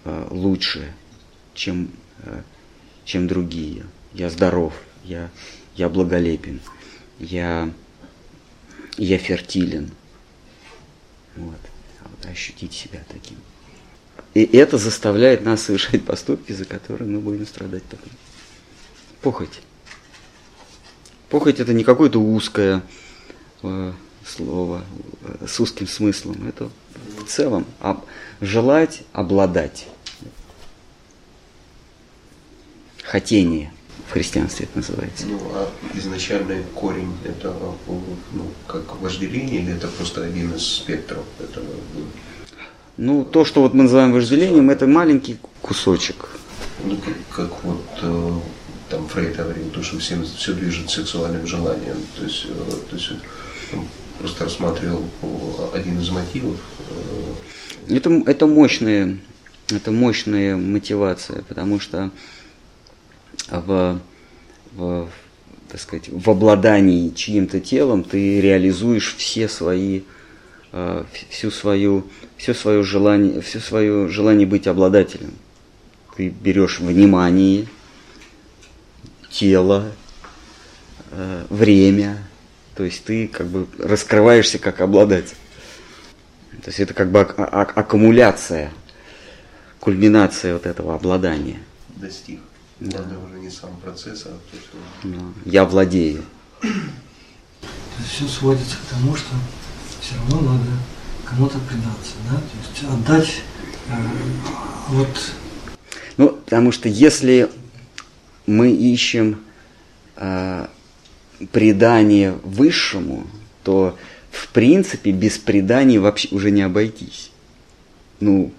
а, лучше, чем, чем другие. Я здоров, я, я благолепен, я, я фертилен. Вот ощутить себя таким. И это заставляет нас совершать поступки, за которые мы будем страдать потом. Похоть. Похоть это не какое-то узкое э, слово э, с узким смыслом. Это в целом об- желать обладать. Хотение в христианстве это называется. Ну, а изначальный корень это ну, как вожделение или это просто один из спектров этого? Ну, то, что вот мы называем вожделением, это маленький кусочек. Ну, как, как вот э, там Фрейд говорил, то, что всем все движет сексуальным желанием. То есть, э, то есть он просто рассматривал э, один из мотивов. э, Это, это мощная, это мощная мотивация, потому что в, в, так сказать, в обладании чьим-то телом ты реализуешь все свои, всю свою, все свое желание, все свое желание быть обладателем. Ты берешь внимание, тело, э, время, то есть ты как бы раскрываешься как обладатель. То есть это как бы ак- аккумуляция, кульминация вот этого обладания. достиг. Да. Главное уже не сам процесс, а то, что Да. Я владею. Все сводится к тому, что все равно надо кому-то предаться, да? То есть отдать э, вот Ну, потому что если мы ищем э, предание высшему, то в принципе без предания вообще уже не обойтись. Ну,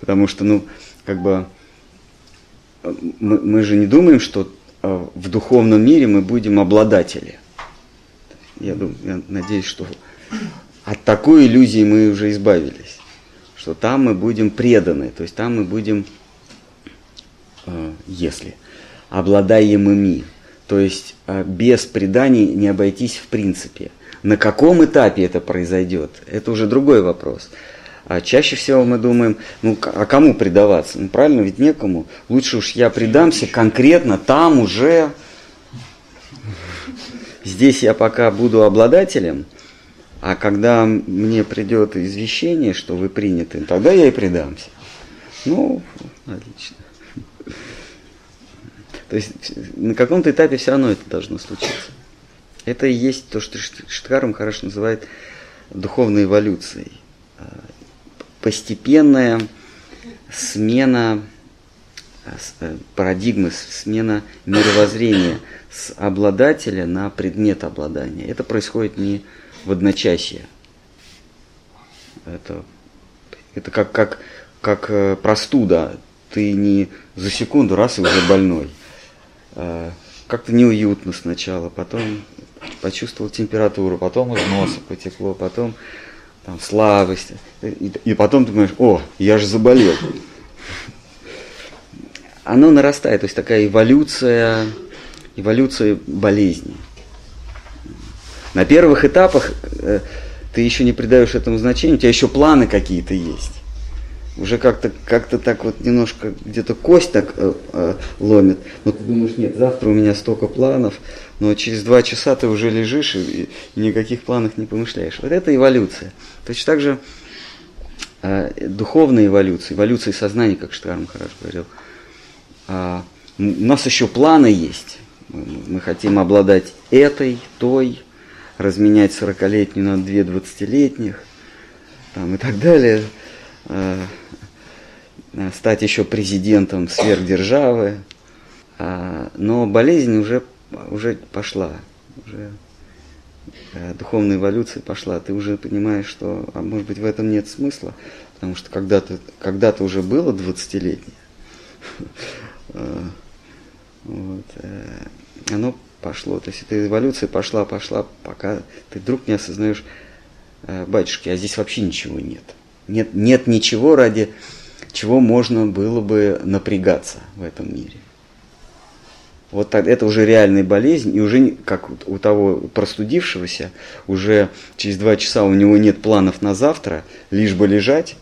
потому что, ну, как бы мы, мы же не думаем, что э, в духовном мире мы будем обладатели. я, думаю, я надеюсь, что от такой иллюзии мы уже избавились, что там мы будем преданы, то есть там мы будем, э, если, обладаемыми, то есть э, без преданий не обойтись в принципе. На каком этапе это произойдет, это уже другой вопрос. А чаще всего мы думаем, ну а кому предаваться? Ну правильно, ведь некому. Лучше уж я предамся конкретно там уже. Здесь я пока буду обладателем, а когда мне придет извещение, что вы приняты, тогда я и предамся. Ну, отлично. То есть на каком-то этапе все равно это должно случиться. Это и есть то, что Штхарм хорошо называет духовной эволюцией постепенная смена э, э, парадигмы, смена мировоззрения с обладателя на предмет обладания. Это происходит не в одночасье. Это, это как, как, как э, простуда. Ты не за секунду раз и уже больной. Как-то неуютно сначала, потом почувствовал температуру, потом из носа потекло, потом там, слабость. И, и потом ты думаешь, о, я же заболел. Оно нарастает, то есть такая эволюция, эволюция болезни. На первых этапах э, ты еще не придаешь этому значения, у тебя еще планы какие-то есть. Уже как-то как так вот немножко где-то кость так э, э, ломит. Но ты думаешь, нет, завтра у меня столько планов, но через два часа ты уже лежишь и, и никаких планов не помышляешь. Вот это эволюция. Точно так же э, духовная эволюция, эволюция сознания, как Штарм хорошо говорил. А, у нас еще планы есть. Мы, мы хотим обладать этой, той, разменять 40-летнюю на две 20-летних там, и так далее. А, стать еще президентом сверхдержавы. А, но болезнь уже уже пошла, уже э, духовная эволюция пошла, ты уже понимаешь, что, а может быть, в этом нет смысла, потому что когда-то когда уже было 20-летнее, э, [LAUGHS] вот, э, оно пошло, то есть эта эволюция пошла, пошла, пока ты вдруг не осознаешь, батюшки, а здесь вообще ничего нет. Нет, нет ничего, ради чего можно было бы напрягаться в этом мире. Вот это уже реальная болезнь, и уже как у того простудившегося, уже через два часа у него нет планов на завтра, лишь бы лежать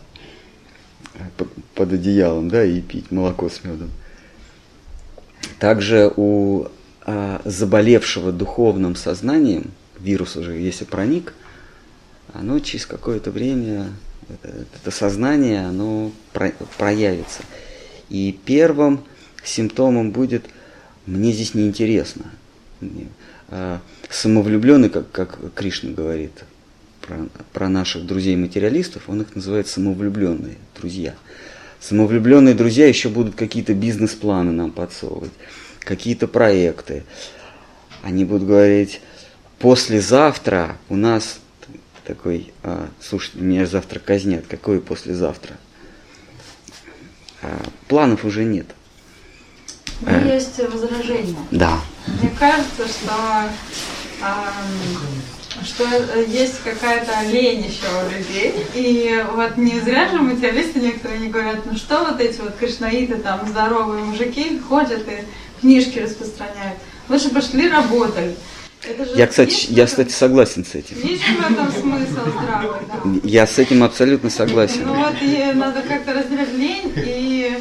под одеялом, да, и пить молоко с медом. Также у заболевшего духовным сознанием, вирус уже если проник, оно через какое-то время, это, это сознание, оно про, проявится. И первым симптомом будет – мне здесь неинтересно. А самовлюбленный, как, как Кришна говорит про, про наших друзей-материалистов, он их называет самовлюбленные друзья. Самовлюбленные друзья еще будут какие-то бизнес-планы нам подсовывать, какие-то проекты. Они будут говорить, послезавтра у нас такой, а, слушай, меня завтра казнят, какое послезавтра? А, планов уже нет. Но есть возражение. Да. Мне кажется, что, а, что есть какая-то лень еще у людей. И вот не зря же материалисты некоторые не говорят, ну что вот эти вот кришнаиты, там здоровые мужики ходят и книжки распространяют. Лучше пошли работали. Я, кстати, я, кстати, согласен с этим. Есть в этом смысл здравый, да. Я с этим абсолютно согласен. Ну вот и надо как-то разделять лень и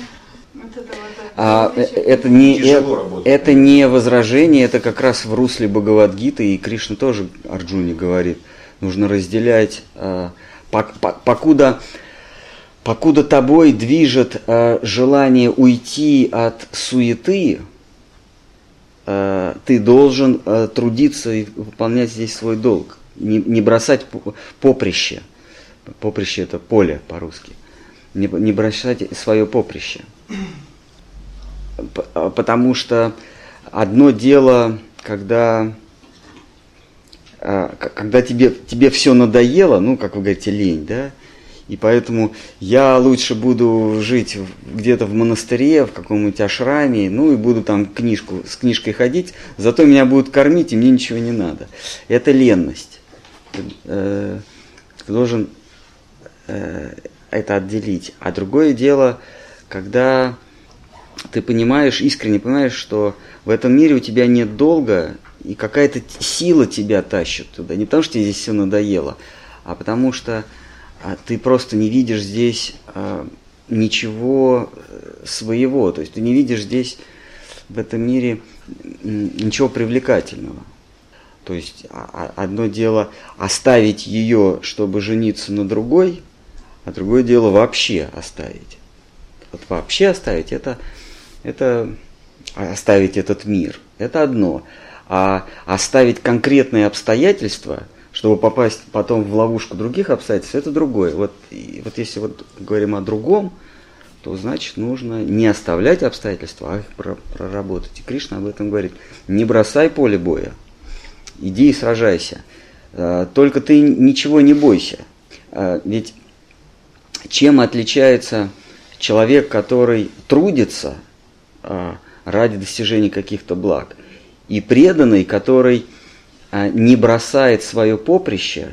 а, э, это, не, это, это не возражение, это как раз в русле Бхагавадгиты, и Кришна тоже Арджуне говорит, нужно разделять, а, покуда, покуда тобой движет а, желание уйти от суеты, ты должен а, трудиться и выполнять здесь свой долг, не, не бросать поприще. Поприще это поле по-русски. Не, не бросать свое поприще. А, потому что одно дело, когда, а, когда тебе, тебе все надоело, ну, как вы говорите, лень, да, И поэтому я лучше буду жить где-то в монастыре, в каком-нибудь ашраме, ну и буду там книжку, с книжкой ходить, зато меня будут кормить, и мне ничего не надо. Это ленность. Э, ты должен э, это отделить. А другое дело, когда ты понимаешь, искренне понимаешь, что в этом мире у тебя нет долга, и какая-то сила тебя тащит туда. Не потому, что тебе здесь все надоело, а потому что ты просто не видишь здесь а, ничего э, своего. То есть ты не видишь здесь, в этом мире, ничего привлекательного. То есть а, а, одно дело оставить ее, чтобы жениться на другой, а другое дело вообще оставить. Вот вообще оставить это, это оставить этот мир. Это одно. А оставить конкретные обстоятельства, чтобы попасть потом в ловушку других обстоятельств, это другое. Вот, и вот если вот говорим о другом, то значит нужно не оставлять обстоятельства, а их проработать. И Кришна об этом говорит. Не бросай поле боя, иди и сражайся. А, только ты ничего не бойся. А, ведь чем отличается человек, который трудится а, ради достижения каких-то благ, и преданный, который не бросает свое поприще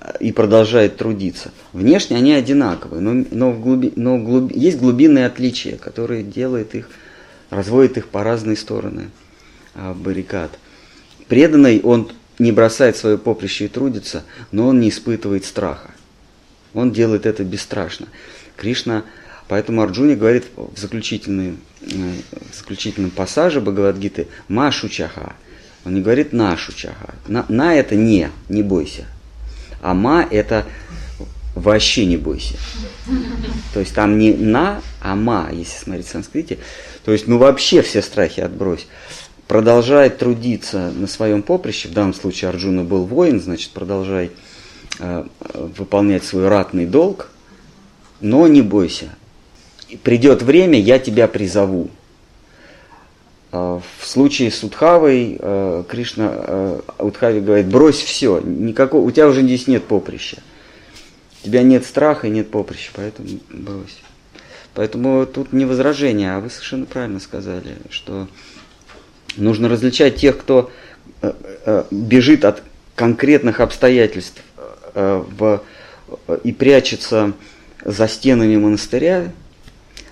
а, и продолжает трудиться. Внешне они одинаковые, но, но, в глуби, но глуби, есть глубинные отличия, которые делают их, разводят их по разные стороны баррикад. Преданный, он не бросает свое поприще и трудится, но он не испытывает страха. Он делает это бесстрашно. Кришна, поэтому Арджуне говорит в, э, в заключительном пассаже Бхагавадгиты «Машу чаха». Он не говорит «нашу чаха». На, на это не, не бойся. А ма это вообще не бойся. То есть там не на, а ма, если смотреть в санскрите. То есть ну вообще все страхи отбрось. Продолжай трудиться на своем поприще. В данном случае Арджуна был воин, значит продолжай Э, выполнять свой ратный долг, но не бойся. Придет время, я тебя призову. Э, в случае с Удхавой э, Кришна Удхаве говорит, брось все, никакого, у тебя уже здесь нет поприща. У тебя нет страха и нет поприща, поэтому брось. Поэтому тут не возражение, а вы совершенно правильно сказали, что нужно различать тех, кто бежит от конкретных обстоятельств Э, в, и прячется за стенами монастыря,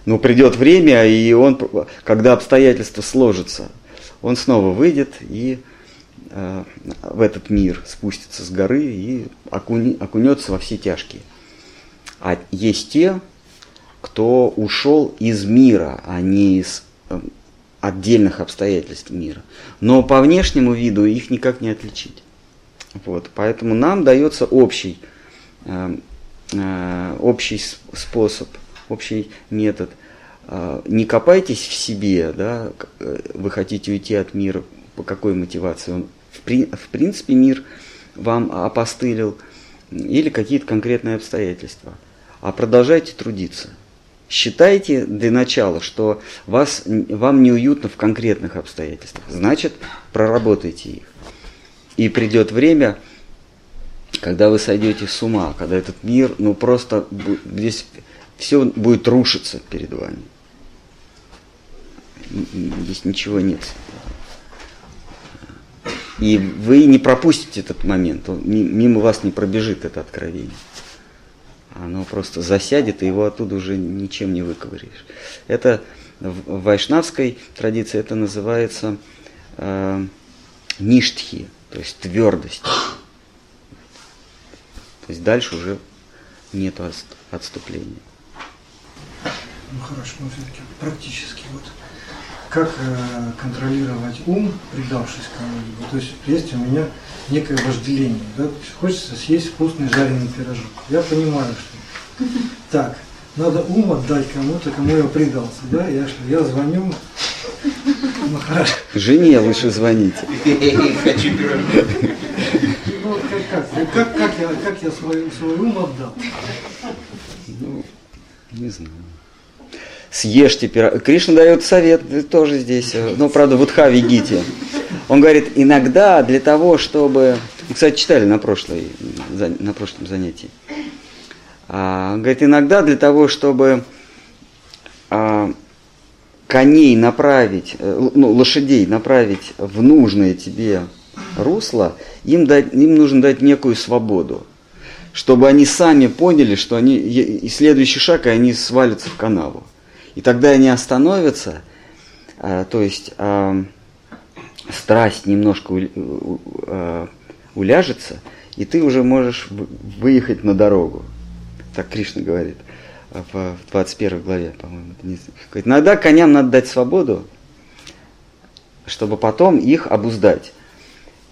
но придет время, и он, когда обстоятельства сложатся, он снова выйдет и э, в этот мир спустится с горы и окуни, окунется во все тяжкие. А есть те, кто ушел из мира, а не из э, отдельных обстоятельств мира. Но по внешнему виду их никак не отличить. Вот, поэтому нам дается общий, э, э, общий способ, общий метод. Э, не копайтесь в себе, да, э, вы хотите уйти от мира, по какой мотивации он. В, при, в принципе, мир вам опостылил или какие-то конкретные обстоятельства. А продолжайте трудиться. Считайте для начала, что вас, вам неуютно в конкретных обстоятельствах. Значит, проработайте их. И придет время, когда вы сойдете с ума, когда этот мир, ну просто здесь все будет рушиться перед вами. Здесь ничего нет. И вы не пропустите этот момент, он, мимо вас не пробежит это откровение. Оно просто засядет, и его оттуда уже ничем не выковыришь. Это в вайшнавской традиции это называется э, ништхи то есть твердость. То есть дальше уже нет отступления. Ну хорошо, но все-таки практически вот как э, контролировать ум, предавшись кому-либо. То есть есть у меня некое вожделение, да? хочется съесть вкусный жареный пирожок. Я понимаю, что [LAUGHS] так, надо ум отдать кому-то, кому я предался, да? Я что, я звоню, ну, хорошо. Жене лучше звоните. [LAUGHS] Хочу Ну, как, как, как, как, я, как я свой, свой ум отдал? Ну, не знаю. Съешьте пирог. Кришна дает совет тоже здесь, но правда в Удхаве Гите. Он говорит, иногда для того, чтобы... Кстати, читали на, прошлой, на прошлом занятии. А, говорит, иногда для того, чтобы а, коней направить, э, ну, лошадей направить в нужное тебе русло, им, дать, им нужно дать некую свободу, чтобы они сами поняли, что они, и следующий шаг, и они свалятся в канаву. И тогда они остановятся, а, то есть а, страсть немножко а, уляжется, и ты уже можешь выехать на дорогу. Так Кришна говорит в 21 главе, по-моему. Иногда коням надо дать свободу, чтобы потом их обуздать.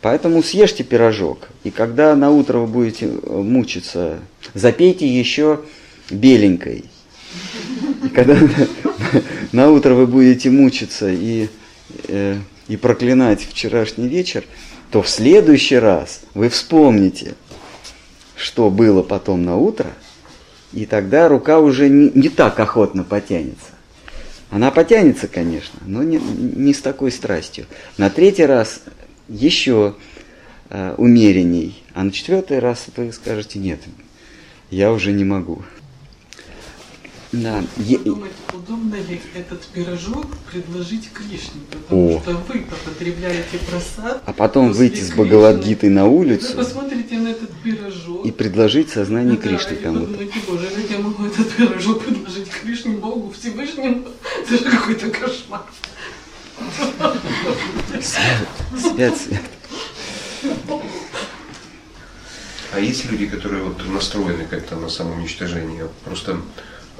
Поэтому съешьте пирожок, и когда на утро вы будете э, мучиться, запейте еще беленькой. И когда [LAUGHS] на утро вы будете мучиться и, э, и проклинать вчерашний вечер, то в следующий раз вы вспомните, что было потом на утро, и тогда рука уже не, не так охотно потянется. Она потянется, конечно, но не, не с такой страстью. На третий раз еще э, умеренней, а на четвертый раз вы скажете, нет, я уже не могу. Да. Думаете, удобно ли этот пирожок предложить Кришне, потому О. что вы потребляете просад. А потом выйти с Бхагавадгитой на улицу. Вы посмотрите на этот пирожок. И предложить сознание да, Кришны кому-то. Боже, как я могу этот пирожок предложить Кришне, Богу, Всевышнему? [LAUGHS] Это же какой-то кошмар. Свет, свет. А есть люди, которые вот настроены как-то на самоуничтожение? Просто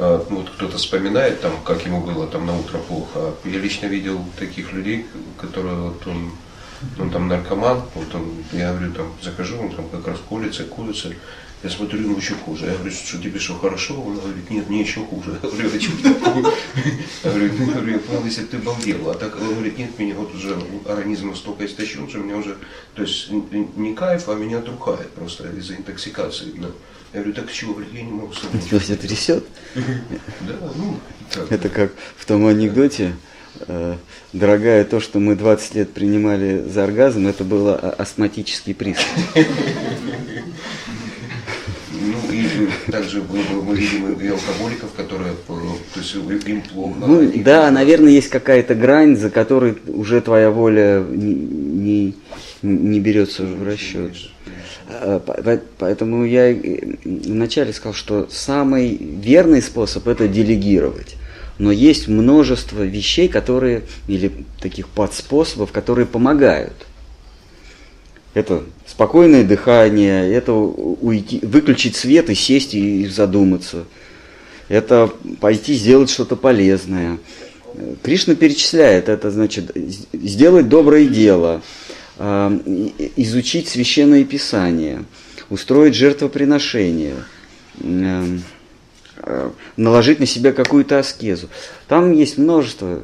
э, вот кто-то вспоминает, там, как ему было там на утро плохо. Я лично видел таких людей, которые вот он, он там наркоман, вот он, я говорю, там, захожу, он там как раз колется, колется, я смотрю, ну еще хуже. Я говорю, что тебе что, хорошо? Он говорит, нет, мне еще хуже. Я говорю, а что такое? Я говорю, ну, я понял, если ты балдел. А так он говорит, нет, меня вот уже организм настолько истощен, что меня уже, то есть не кайф, а меня трухает просто из-за интоксикации. Да. Я говорю, так чего, я не могу собой. Тебя все трясет? [LAUGHS] Да, ну, так. Это как в том анекдоте, э, дорогая, то, что мы 20 лет принимали за оргазм, это был астматический приступ. [LAUGHS] Ну, и также мы, мы видим и алкоголиков, которые, то есть им плохо. Ну, да, наверное, есть какая-то грань, за которой уже твоя воля не, не, не берется в расчет. А, поэтому я вначале сказал, что самый верный способ это делегировать. Но есть множество вещей, которые, или таких подспособов, которые помогают. Это спокойное дыхание, это уйти, выключить свет и сесть и задуматься. Это пойти сделать что-то полезное. Кришна перечисляет это, значит, сделать доброе дело, изучить священное писание, устроить жертвоприношение, а, наложить на себя какую-то аскезу. Там есть множество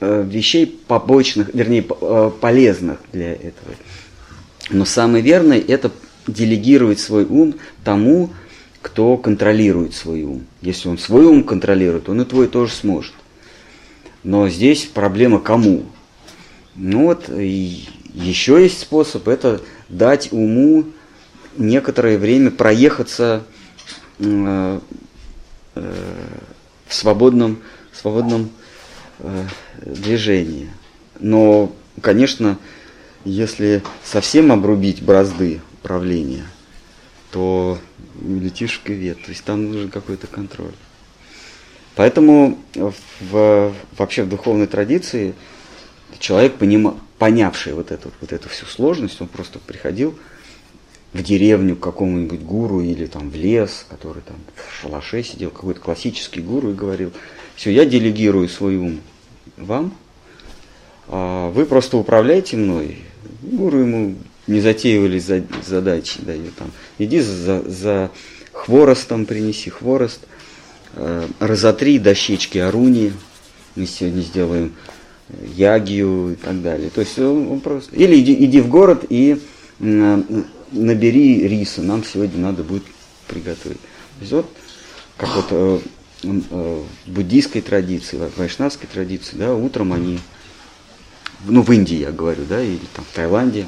э, вещей побочных, вернее, полезных для этого. Но самое верное – это делегировать свой ум тому, кто контролирует свой ум. Если он свой ум контролирует, он и твой тоже сможет. Но здесь проблема кому? Ну вот, и еще есть способ, это дать уму некоторое время проехаться э, э, в свободном, свободном э, движении. Но, конечно, если совсем обрубить бразды правления, то летишь в кювет. То есть там нужен какой-то контроль. Поэтому в, вообще в духовной традиции человек, понима, понявший вот эту, вот эту всю сложность, он просто приходил в деревню к какому-нибудь гуру или там в лес, который там в шалаше сидел, какой-то классический гуру и говорил, все, я делегирую свой ум вам, а вы просто управляете мной, Гуру ему не затеивали задачи, дает там, иди за, за хворостом, принеси хворост, э, разотри дощечки Аруни, мы сегодня сделаем ягию и так далее. То есть он, просто... Или иди, иди в город и набери риса, нам сегодня надо будет приготовить. То есть вот как вот э, э, буддийской традиции, вайшнавской традиции, да, утром они ну, в Индии я говорю, да, или там в Таиланде,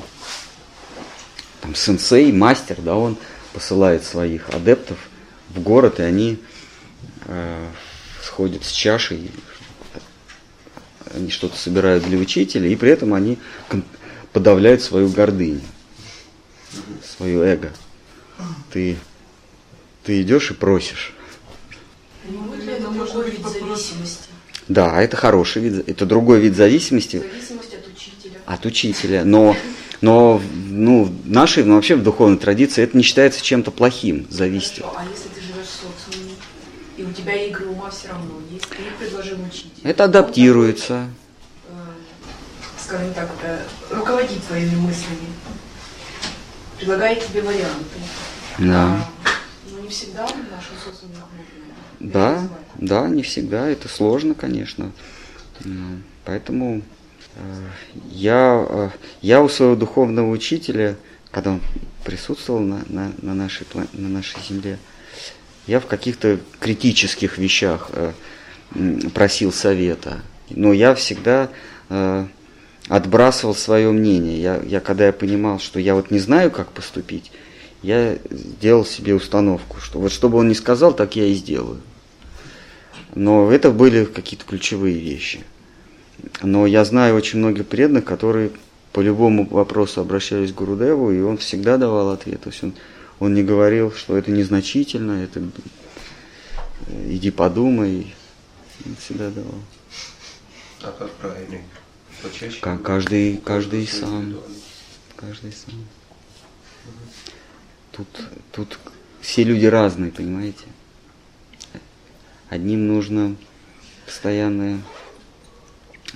там сенсей, мастер, да, он посылает своих адептов в город, и они э, сходят с чашей, они что-то собирают для учителя, и при этом они подавляют свою гордыню, свое эго. Ты, ты идешь и просишь. Это зависимости. Да, это хороший вид, это другой вид зависимости. Зависимость от учителя. От учителя. Но, но ну, в нашей, ну, вообще в духовной традиции это не считается чем-то плохим, зависеть. Хорошо, а если ты живешь в социуме, и у тебя игры ума все равно есть, ты предложил учителю. Это адаптируется. Он, э, скажем так, это руководит твоими мыслями. Предлагает тебе варианты. Да. А, но не всегда в нашем социуме Да, да, не всегда, это сложно, конечно. М, Поэтому э, я, э, я у своего духовного учителя, когда он присутствовал на, на, на, нашей, на нашей земле, я в каких-то критических вещах э, просил совета. Но я всегда э, отбрасывал свое мнение. Я, я когда я понимал, что я вот не знаю, как поступить, я сделал себе установку, что вот что бы он ни сказал, так я и сделаю. Но это были какие-то ключевые вещи. Но я знаю очень многих преданных, которые по любому вопросу обращались к Гурудеву, и он всегда давал ответ. То есть он, он не говорил, что это незначительно, это э, иди подумай. Он всегда давал. А как правильно? Почаще? Ка- Каждый, каждый сам. Каждый сам. Тут, тут все люди разные, понимаете? Одним нужно постоянное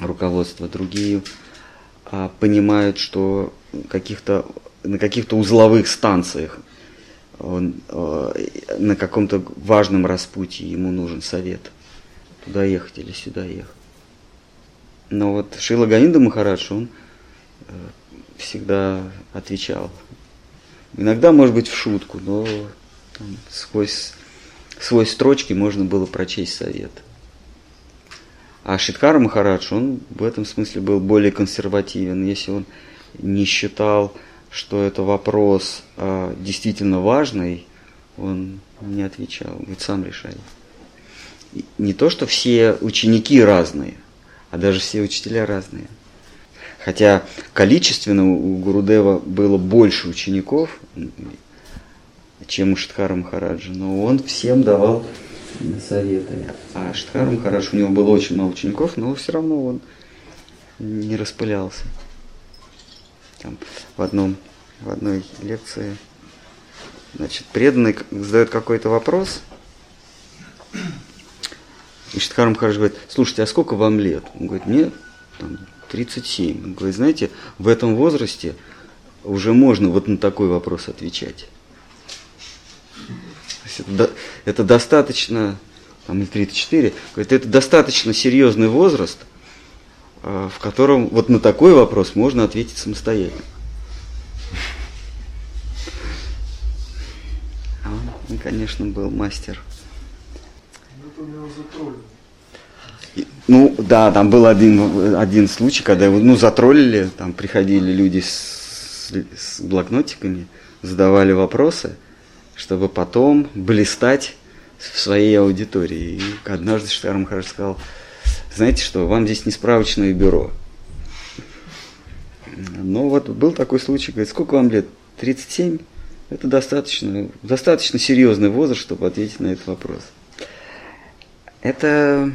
руководство, другие а, понимают, что каких-то, на каких-то узловых станциях он, а, на каком-то важном распутье ему нужен совет. Туда ехать или сюда ехать. Но вот Шила Ганинда Махарадж, он э, всегда отвечал. Иногда, может быть, в шутку, но там, сквозь, сквозь строчки можно было прочесть совет. А Шиткара Махарадж, он в этом смысле был более консервативен. Если он не считал, что это вопрос а, действительно важный, он не отвечал, говорит, сам решай. И не то, что все ученики разные, а даже все учителя разные. Хотя количественно у Гурудева было больше учеников, чем у Штхара Махараджа, но он всем давал советы. А Штхар Махарадж, у него было очень мало учеников, но все равно он не распылялся. Там, в, одном, в одной лекции значит, преданный задает какой-то вопрос, и Штхар Махарадж говорит, слушайте, а сколько вам лет? Он говорит, мне там, 37. Он говорит, знаете, в этом возрасте уже можно вот на такой вопрос отвечать. Это, это достаточно, там, или 34, говорит, это достаточно серьезный возраст, в котором вот на такой вопрос можно ответить самостоятельно. А он, он, конечно, был мастер. И- Ну, да, там был один, один случай, когда его, ну, затроллили, там приходили люди с, с блокнотиками, задавали вопросы, чтобы потом блистать в своей аудитории. И однажды Штарм сказал, знаете что, вам здесь не справочное бюро. Ну, вот был такой случай, говорит, сколько вам лет? 37? Это достаточно, достаточно серьезный возраст, чтобы ответить на этот вопрос. Это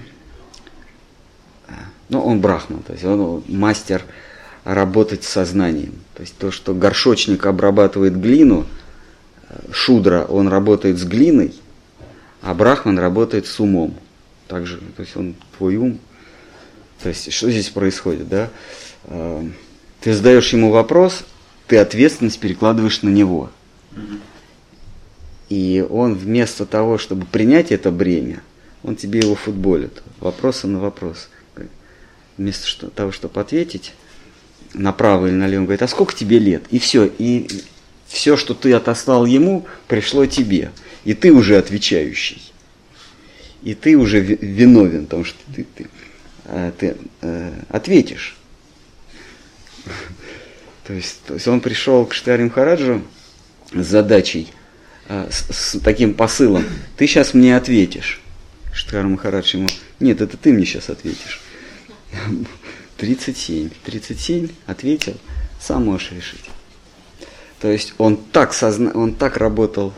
ну, он брахман, то есть он мастер работать с сознанием. То есть то, что горшочник обрабатывает глину, шудра, он работает с глиной, а брахман работает с умом. Также, то есть он твой ум. То есть что здесь происходит, да? Э, Ты задаешь ему вопрос, ты ответственность перекладываешь на него. И он вместо того, чтобы принять это бремя, он тебе его футболит. Вопросы на вопрос. Вместо того, чтобы ответить направо или налево, он говорит, а сколько тебе лет? И все. И все, что ты отослал ему, пришло тебе. И ты уже отвечающий. И ты уже ви- виновен, потому что ты, ты, э, ты, э, ответишь. [LAUGHS] То есть, то есть он пришел к Штари Махараджу с задачей э, с, с таким посылом. Ты сейчас мне ответишь. Штхар Махарадж ему, нет, это ты мне сейчас ответишь. [LAUGHS] 37. 37 ответил, сам можешь решить. То есть он так, созна... он так работал.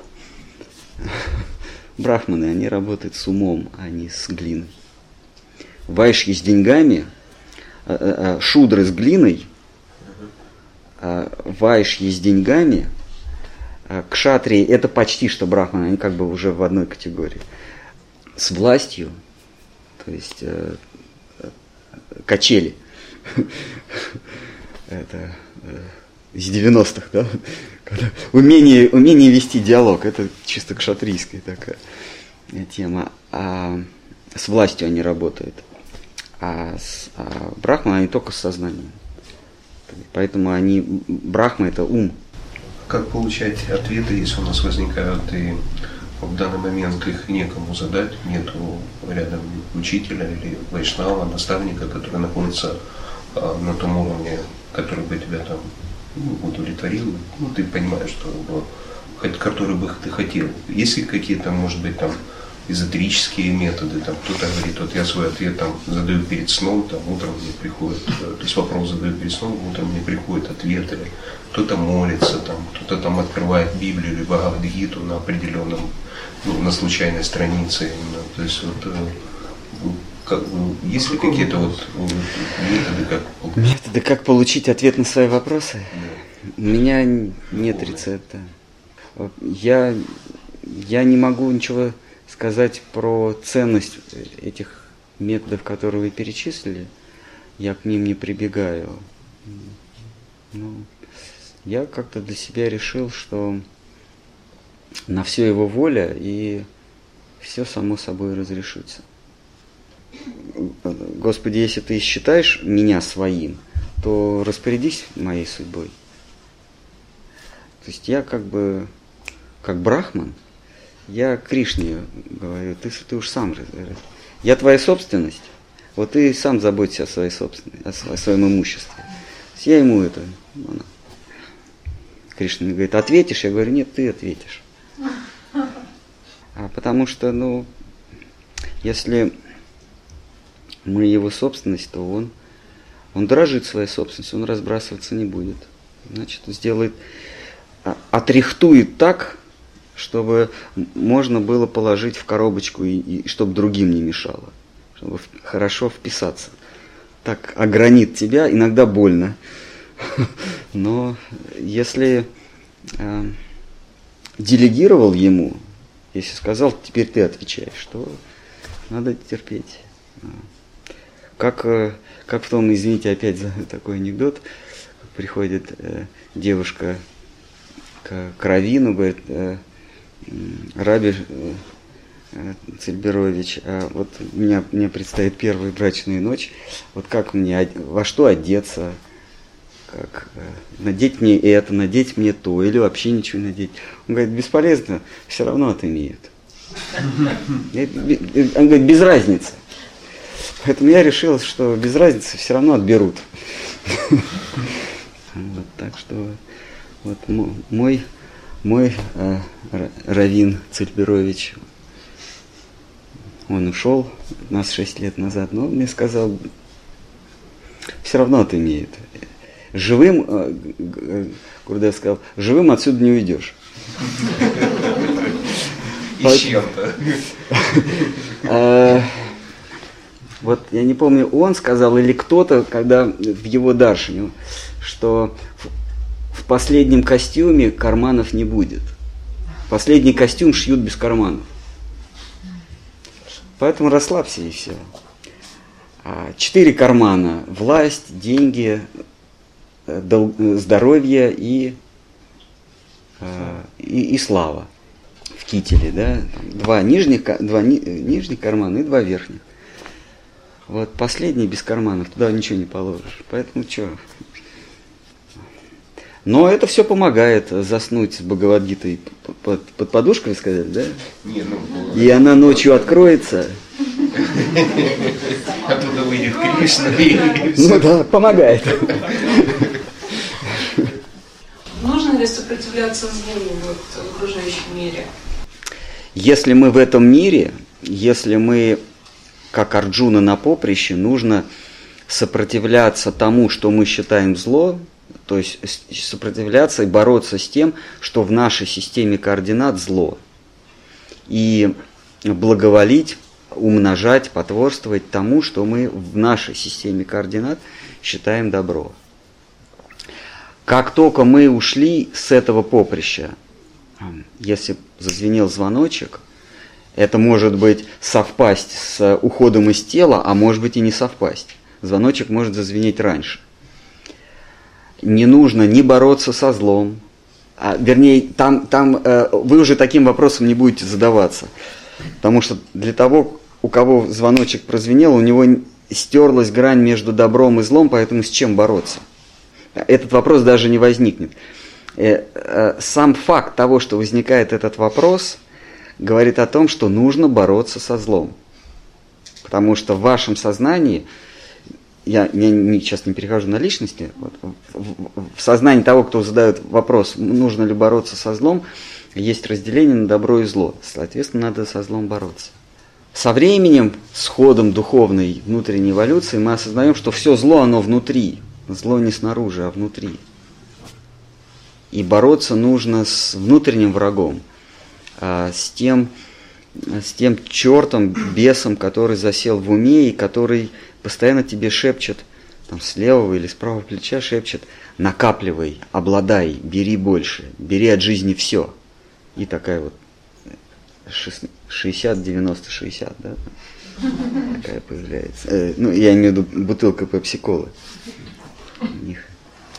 [LAUGHS] Брахманы, они работают с умом, а не с глиной. Вайшки с деньгами, а, а, а, шудры с глиной, вайшки с деньгами, кшатрии это почти что брахманы, они как бы уже в одной категории. С властью, то есть э, качели. [LAUGHS] Это э, из 90-х, да? Когда умение, умение вести диалог, это чисто кшатрийская такая тема. А с властью они работают. А, с, а брахма они только с сознанием. Поэтому они, брахма это ум. Как получать ответы, если у нас возникают и в данный момент их некому задать, нету рядом учителя или вайшнава, наставника, который находится а, на том уровне, который бы тебя там ну, удовлетворил, ну ты понимаешь, что ну, который бы ты хотел. Есть ли какие-то, может быть, там эзотерические методы, там кто-то говорит, вот я свой ответ там задаю перед сном, там утром мне приходит, э, то есть вопрос задаю перед сном, утром мне приходит ответ, или кто-то молится, там, кто-то там открывает Библию или Бхагавадгиту на определенном, ну, на случайной странице именно, то есть вот э, ну, как, есть ли какие-то вот, вот методы, как... Методы, как получить ответ на свои вопросы? Да. У меня нет рецепта. Я, я не могу ничего сказать про ценность этих методов, которые вы перечислили, я к ним не прибегаю. Ну, я как-то для себя решил, что на все его воля и все само собой разрешится. Господи, если ты считаешь меня своим, то распорядись моей судьбой. То есть я как бы, как брахман, я Кришне говорю, ты, ты уж сам. Я твоя собственность. Вот ты сам заботься о своей собственности, о своем имуществе. Я ему это. Она. Кришна говорит, ответишь? Я говорю, нет, ты ответишь. А потому что, ну, если мы его собственность, то он, он дорожит своей собственностью, он разбрасываться не будет. Значит, сделает, а, отрихтует так, чтобы можно было положить в коробочку и, и чтобы другим не мешало, чтобы хорошо вписаться. Так огранит тебя, иногда больно. [LAUGHS] Но если э, делегировал ему, если сказал, теперь ты отвечаешь, то надо терпеть. Как, э, как в том, извините, опять за [LAUGHS] такой анекдот, приходит э, девушка к, к говорит, э, Раби э, Цельберович, а вот меня, мне предстоит первая брачная ночь. Вот как мне, во что одеться, как э, надеть мне это, надеть мне то, или вообще ничего надеть. Он говорит, бесполезно, все равно отымеют. [LAUGHS] Он говорит, без разницы. Поэтому я решил, что без разницы все равно отберут. [LAUGHS] Вот, так что вот мой мой э, Равин Цельберович, он ушел нас шесть лет назад, но он мне сказал, все равно это имеет. Живым, э, э, Гурдев сказал, живым отсюда не уйдешь. И чем-то. Э, вот я не помню, он сказал или кто-то, когда в его даршине, что в последнем костюме карманов не будет. Последний костюм шьют без карманов. Поэтому расслабься и все. А, четыре кармана. Власть, деньги, э, здоровье и, э, и, и слава в кителе. Да? Два, нижних, два ни, нижних кармана и два верхних. Вот последний без карманов, туда ничего не положишь. Поэтому что, но это все помогает заснуть с Бхагавадгитой под, под подушкой, сказать, да? Не, ну, И она ночью откроется. Оттуда выйдет Кришна. Ну да, помогает. Нужно ли сопротивляться злу вот, в окружающем мире? Если мы в этом мире, если мы, как Арджуна на поприще, нужно сопротивляться тому, что мы считаем зло, то есть сопротивляться и бороться с тем, что в нашей системе координат зло. И благоволить, умножать, потворствовать тому, что мы в нашей системе координат считаем добро. Как только мы ушли с этого поприща, если зазвенел звоночек, это может быть совпасть с уходом из тела, а может быть и не совпасть. Звоночек может зазвенеть раньше. Не нужно не бороться со злом, а, вернее, там, там э, вы уже таким вопросом не будете задаваться. Потому что для того, у кого звоночек прозвенел, у него стерлась грань между добром и злом, поэтому с чем бороться? Этот вопрос даже не возникнет. Э, э, сам факт того, что возникает этот вопрос, говорит о том, что нужно бороться со злом. Потому что в вашем сознании, я, я не, сейчас не перехожу на личности, вот, в, в сознании того, кто задает вопрос, нужно ли бороться со злом, есть разделение на добро и зло. Соответственно, надо со злом бороться. Со временем, с ходом духовной внутренней эволюции, мы осознаем, что все зло, оно внутри. Зло не снаружи, а внутри. И бороться нужно с внутренним врагом, а, с тем, с тем чертом, бесом, который засел в уме и который постоянно тебе шепчет, там с левого или с правого плеча шепчет, накапливай, обладай, бери больше, бери от жизни все. И такая вот 60, 90, 60, да? Такая появляется. Э, ну, я имею в виду бутылка пепси-колы. У них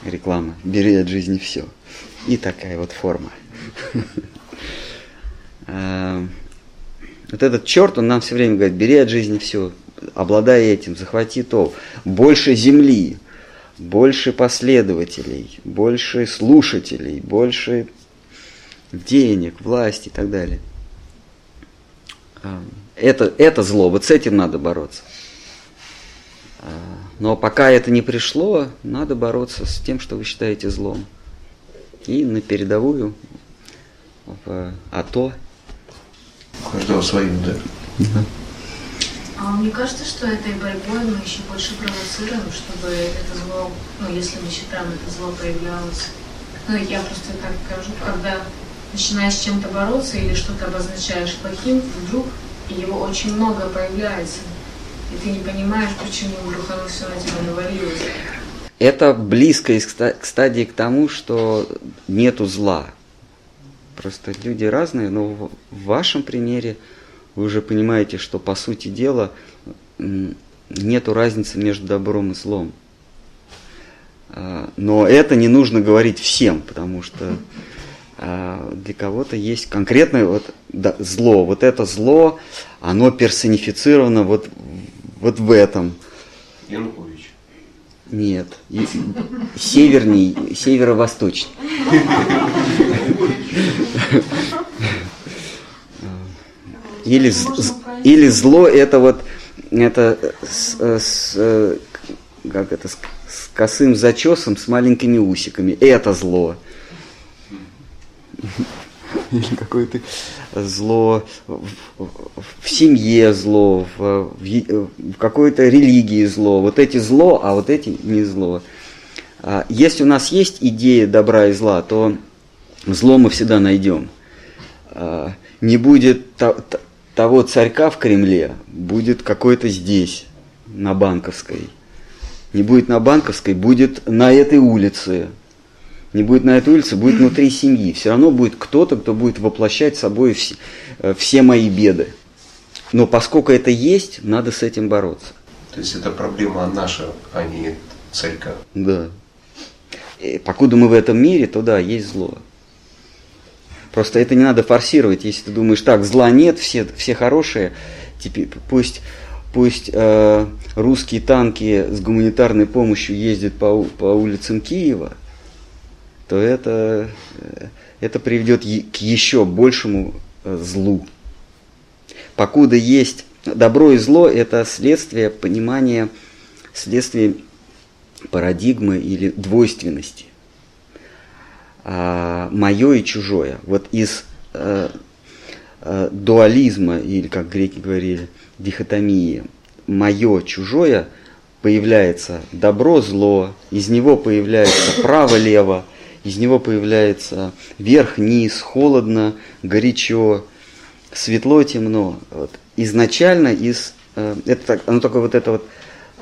реклама. Бери от жизни все. И такая вот форма. А, [LAUGHS] вот этот черт, он нам все время говорит, бери от жизни все, обладай этим, захвати то. Больше земли, больше последователей, больше слушателей, больше денег, власти и так далее. А, это, это зло, вот с этим надо бороться. А, но пока это не пришло, надо бороться с тем, что вы считаете злом. И на передовую, в АТО. У каждого свое, да? да. А мне кажется, что этой борьбой мы еще больше провоцируем, чтобы это зло, ну, если мы считаем, это зло появлялось. Ну, я просто так скажу, когда начинаешь с чем-то бороться или что-то обозначаешь плохим, вдруг его очень много появляется. И ты не понимаешь, почему вдруг оно все на тебя навалилось. Это близко к стадии к тому, что нету зла. Просто люди разные, но в вашем примере вы уже понимаете, что по сути дела нету разницы между добром и злом. А, но это не нужно говорить всем, потому что а, для кого-то есть конкретное вот, да, зло. Вот это зло, оно персонифицировано вот, вот в этом. Янукович. Нет. И, северней, северо-восточней. Или, или зло это вот это с, с, как это с, с косым зачесом с маленькими усиками. Это зло [LAUGHS] или какое-то зло в, в семье зло, в, в, в какой-то религии зло. Вот эти зло, а вот эти не зло. А если у нас есть идея добра и зла, то зло мы всегда найдем. А, не будет того царька в Кремле, будет какой-то здесь, на Банковской. Не будет на Банковской, будет на этой улице, не будет на этой улице, будет внутри семьи. Все равно будет кто-то, кто будет воплощать собой все, э, все мои беды. Но поскольку это есть, надо с этим бороться. То есть это проблема наша, а не царька. Да. И покуда мы в этом мире, то да, есть зло. Просто это не надо форсировать. Если ты думаешь, так, зла нет, все, все хорошие, теперь пусть, пусть э, русские танки с гуманитарной помощью ездят по, по улицам Киева – то это, э, это приведет к еще большему э, злу. Покуда есть добро и зло, это следствие понимания, следствие парадигмы или двойственности. А, мое и чужое. Вот из а, а, дуализма, или как греки говорили, дихотомии, мое, чужое, появляется добро, зло, из него появляется право, лево, из него появляется верх, низ, холодно, горячо, светло, темно. Вот. Изначально из, э, это, оно такое вот это вот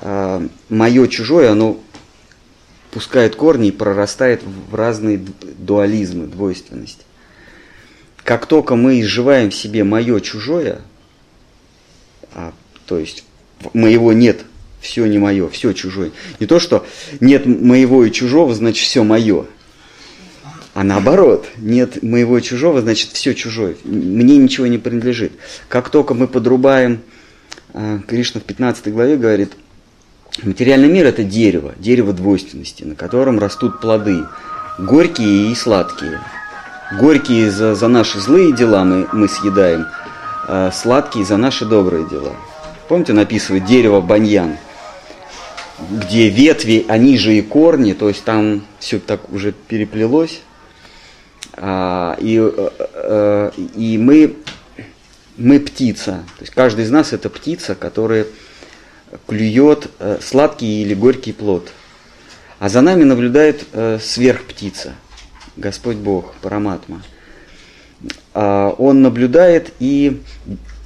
э, мое чужое, оно пускает корни и прорастает в разные дуализмы, двойственности. Как только мы изживаем в себе мое чужое, а, то есть моего нет, все не мое, все чужое. Не то, что нет моего и чужого, значит все мое. А наоборот, нет моего и чужого, значит все чужое. Мне ничего не принадлежит. Как только мы подрубаем, а, Кришна в 15 главе говорит, Материальный мир это дерево, дерево двойственности, на котором растут плоды, горькие и сладкие. Горькие за, за наши злые дела мы, мы съедаем, а сладкие за наши добрые дела. Помните, написывает дерево баньян, где ветви, они же и корни, то есть там все так уже переплелось. А, и, э, э, и мы, мы птица, то есть каждый из нас это птица, которая клюет э, сладкий или горький плод. А за нами наблюдает э, сверхптица, Господь Бог, Параматма. А, он наблюдает и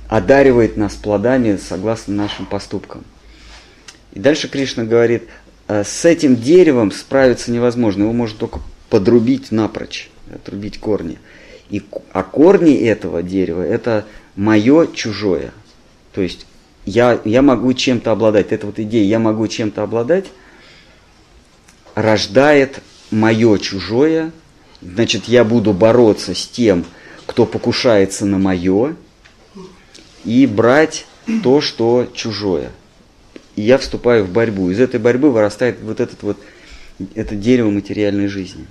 одаривает нас плодами согласно нашим поступкам. И дальше Кришна говорит, «Э, с этим деревом справиться невозможно, его можно только подрубить напрочь, отрубить корни. И, а корни этого дерева это мое чужое. То есть я, я могу чем-то обладать. Это вот идея, я могу чем-то обладать, рождает мое чужое. Значит, я буду бороться с тем, кто покушается на мое, и брать то, что чужое. И я вступаю в борьбу. Из этой борьбы вырастает вот этот вот, это дерево материальной жизни.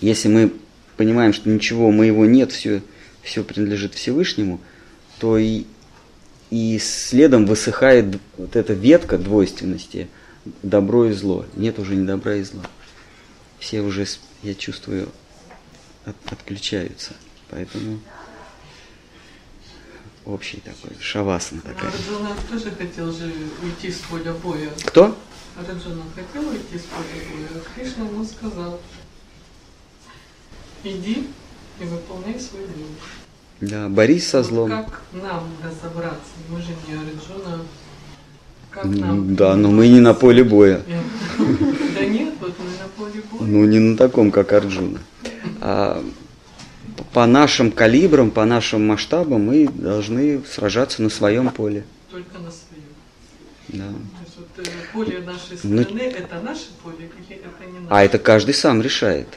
Если мы понимаем, что ничего моего нет, все, все принадлежит Всевышнему, то и и следом высыхает вот эта ветка двойственности, добро и зло. Нет уже ни добра и зла. Все уже, я чувствую, от, отключаются. Поэтому общий такой, шавасана такая. Арджуна тоже хотел же уйти с поля боя. Кто? Арджуна хотел уйти с поля боя, а Кришна ему сказал, иди и выполняй свой долг. Да, борись со злом. Как нам разобраться? Мы же не Арджуна. Как нам? Да, но мы не на поле боя. [LAUGHS] Да нет, вот мы на поле боя. Ну, не на таком, как Арджуна. А по нашим калибрам, по нашим масштабам мы должны сражаться на своем поле. Только на своем. Да. То есть вот э, поле нашей Ну, страны это наше поле, или это не наше? А это каждый сам решает.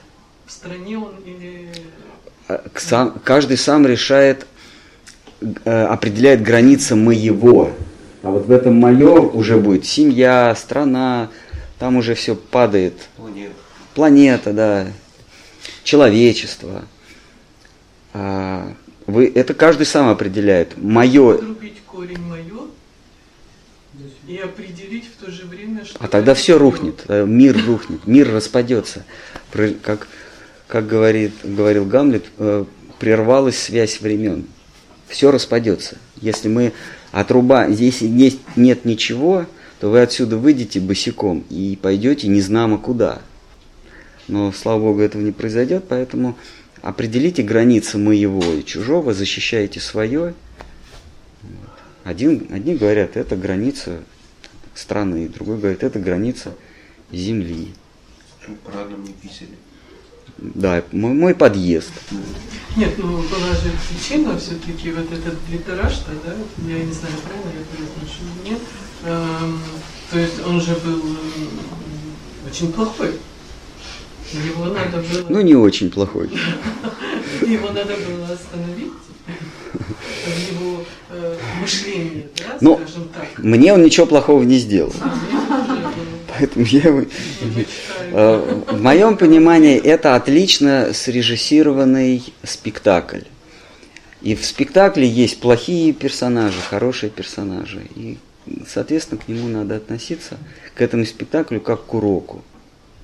В стране он или сам- каждый сам решает, э, определяет границы моего. А вот в этом мое уже будет семья, страна, там уже все падает. Планета. Планета, да, человечество. А, вы, это каждый сам определяет. Мое, отрубить корень мое и определить в то же время, что а тогда все рухнет, э, мир рухнет, мир распадется. Как, как говорит, говорил Гамлет, э, прервалась связь времен. Все распадется. Если мы отруба, здесь есть, нет ничего, то вы отсюда выйдете босиком и пойдете незнамо куда. Но, слава Богу, этого не произойдет, поэтому определите границы моего и чужого, защищайте свое. Один, одни говорят, это граница страны, другой говорит, это граница земли. Парадном не писали. Да, мой, мой подъезд. Нет, ну была же причина все-таки вот этот литераж-то, да, я не знаю, правильно я произношу или нет. Эм, то есть он же был очень плохой. Его надо было, Ну, не очень плохой. [LAUGHS] его надо было остановить его э, мышлении, да, Ну, скажем так. Мне он ничего плохого не сделал. А. Поэтому я его... Э, В моем понимании это отлично срежиссированный спектакль. И в спектакле есть плохие персонажи, хорошие персонажи. И, соответственно, к нему надо относиться, к этому спектаклю, как к уроку.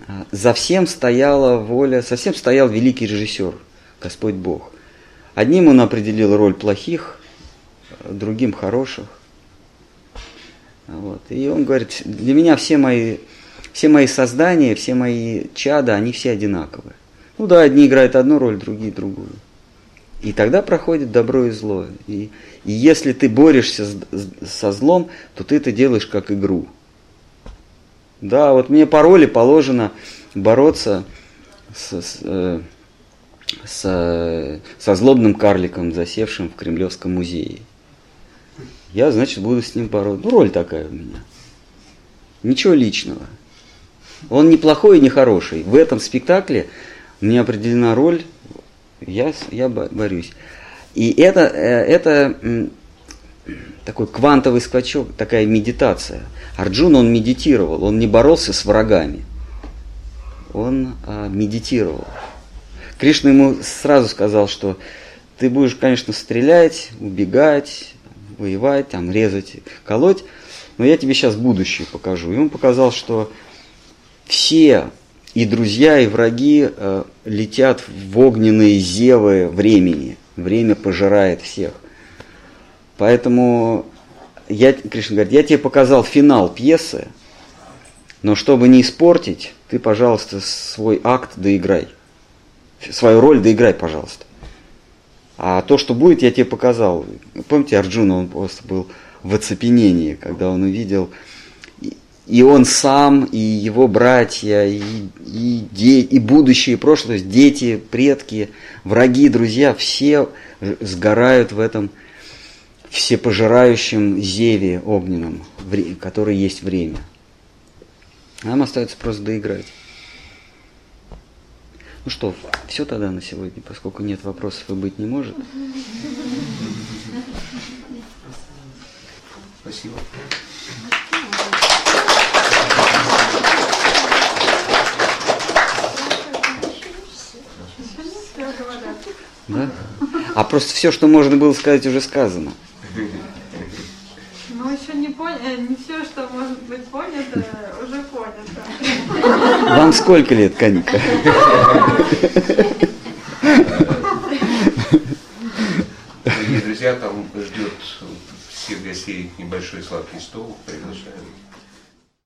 а, за всем стояла воля, совсем стоял великий режиссер, Господь Бог. Одним он определил роль плохих, другим хороших. Вот. И он говорит, для меня все мои, все мои создания, все мои чада, они все одинаковые. Ну да, одни играют одну роль, другие другую. И тогда проходит добро и зло. И, и если ты борешься с, со злом, то ты это делаешь как игру. Да, вот мне по роли положено бороться с, с, э, с, со злобным карликом, засевшим в Кремлевском музее. Я, значит, буду с ним бороться. Ну, роль такая у меня. Ничего личного. Он не плохой и не хороший. В этом спектакле мне определена роль, я, я борюсь. И это, э, это такой квантовый скачок, такая медитация. Арджун, он медитировал, он не боролся с врагами, он а, медитировал. Кришна ему сразу сказал, что ты будешь, конечно, стрелять, убегать, воевать, там, резать, колоть, но я тебе сейчас будущее покажу. И он показал, что все и друзья, и враги э, летят в огненные зевы времени. Время пожирает всех. Поэтому я, Кришна говорит, я тебе показал финал пьесы, но чтобы не испортить, ты, пожалуйста, свой акт доиграй. Свою роль доиграй, пожалуйста. А то, что будет, я тебе показал. Помните, Арджуна, он просто был в оцепенении, когда он увидел и он сам, и его братья, и, и, де, и будущее, и прошлое, дети, предки, враги, друзья, все сгорают в этом всепожирающем зеве огненном, который есть время. Нам остается просто доиграть. Ну что, все тогда на сегодня, поскольку нет вопросов и быть не может. Спасибо. Да? А просто все, что можно было сказать, уже сказано. Ну, еще не, поня... Э, не все, что может быть понято, уже понято. Вам сколько лет, Каника? Дорогие друзья, там ждет всех гостей небольшой сладкий стол. Приглашаем.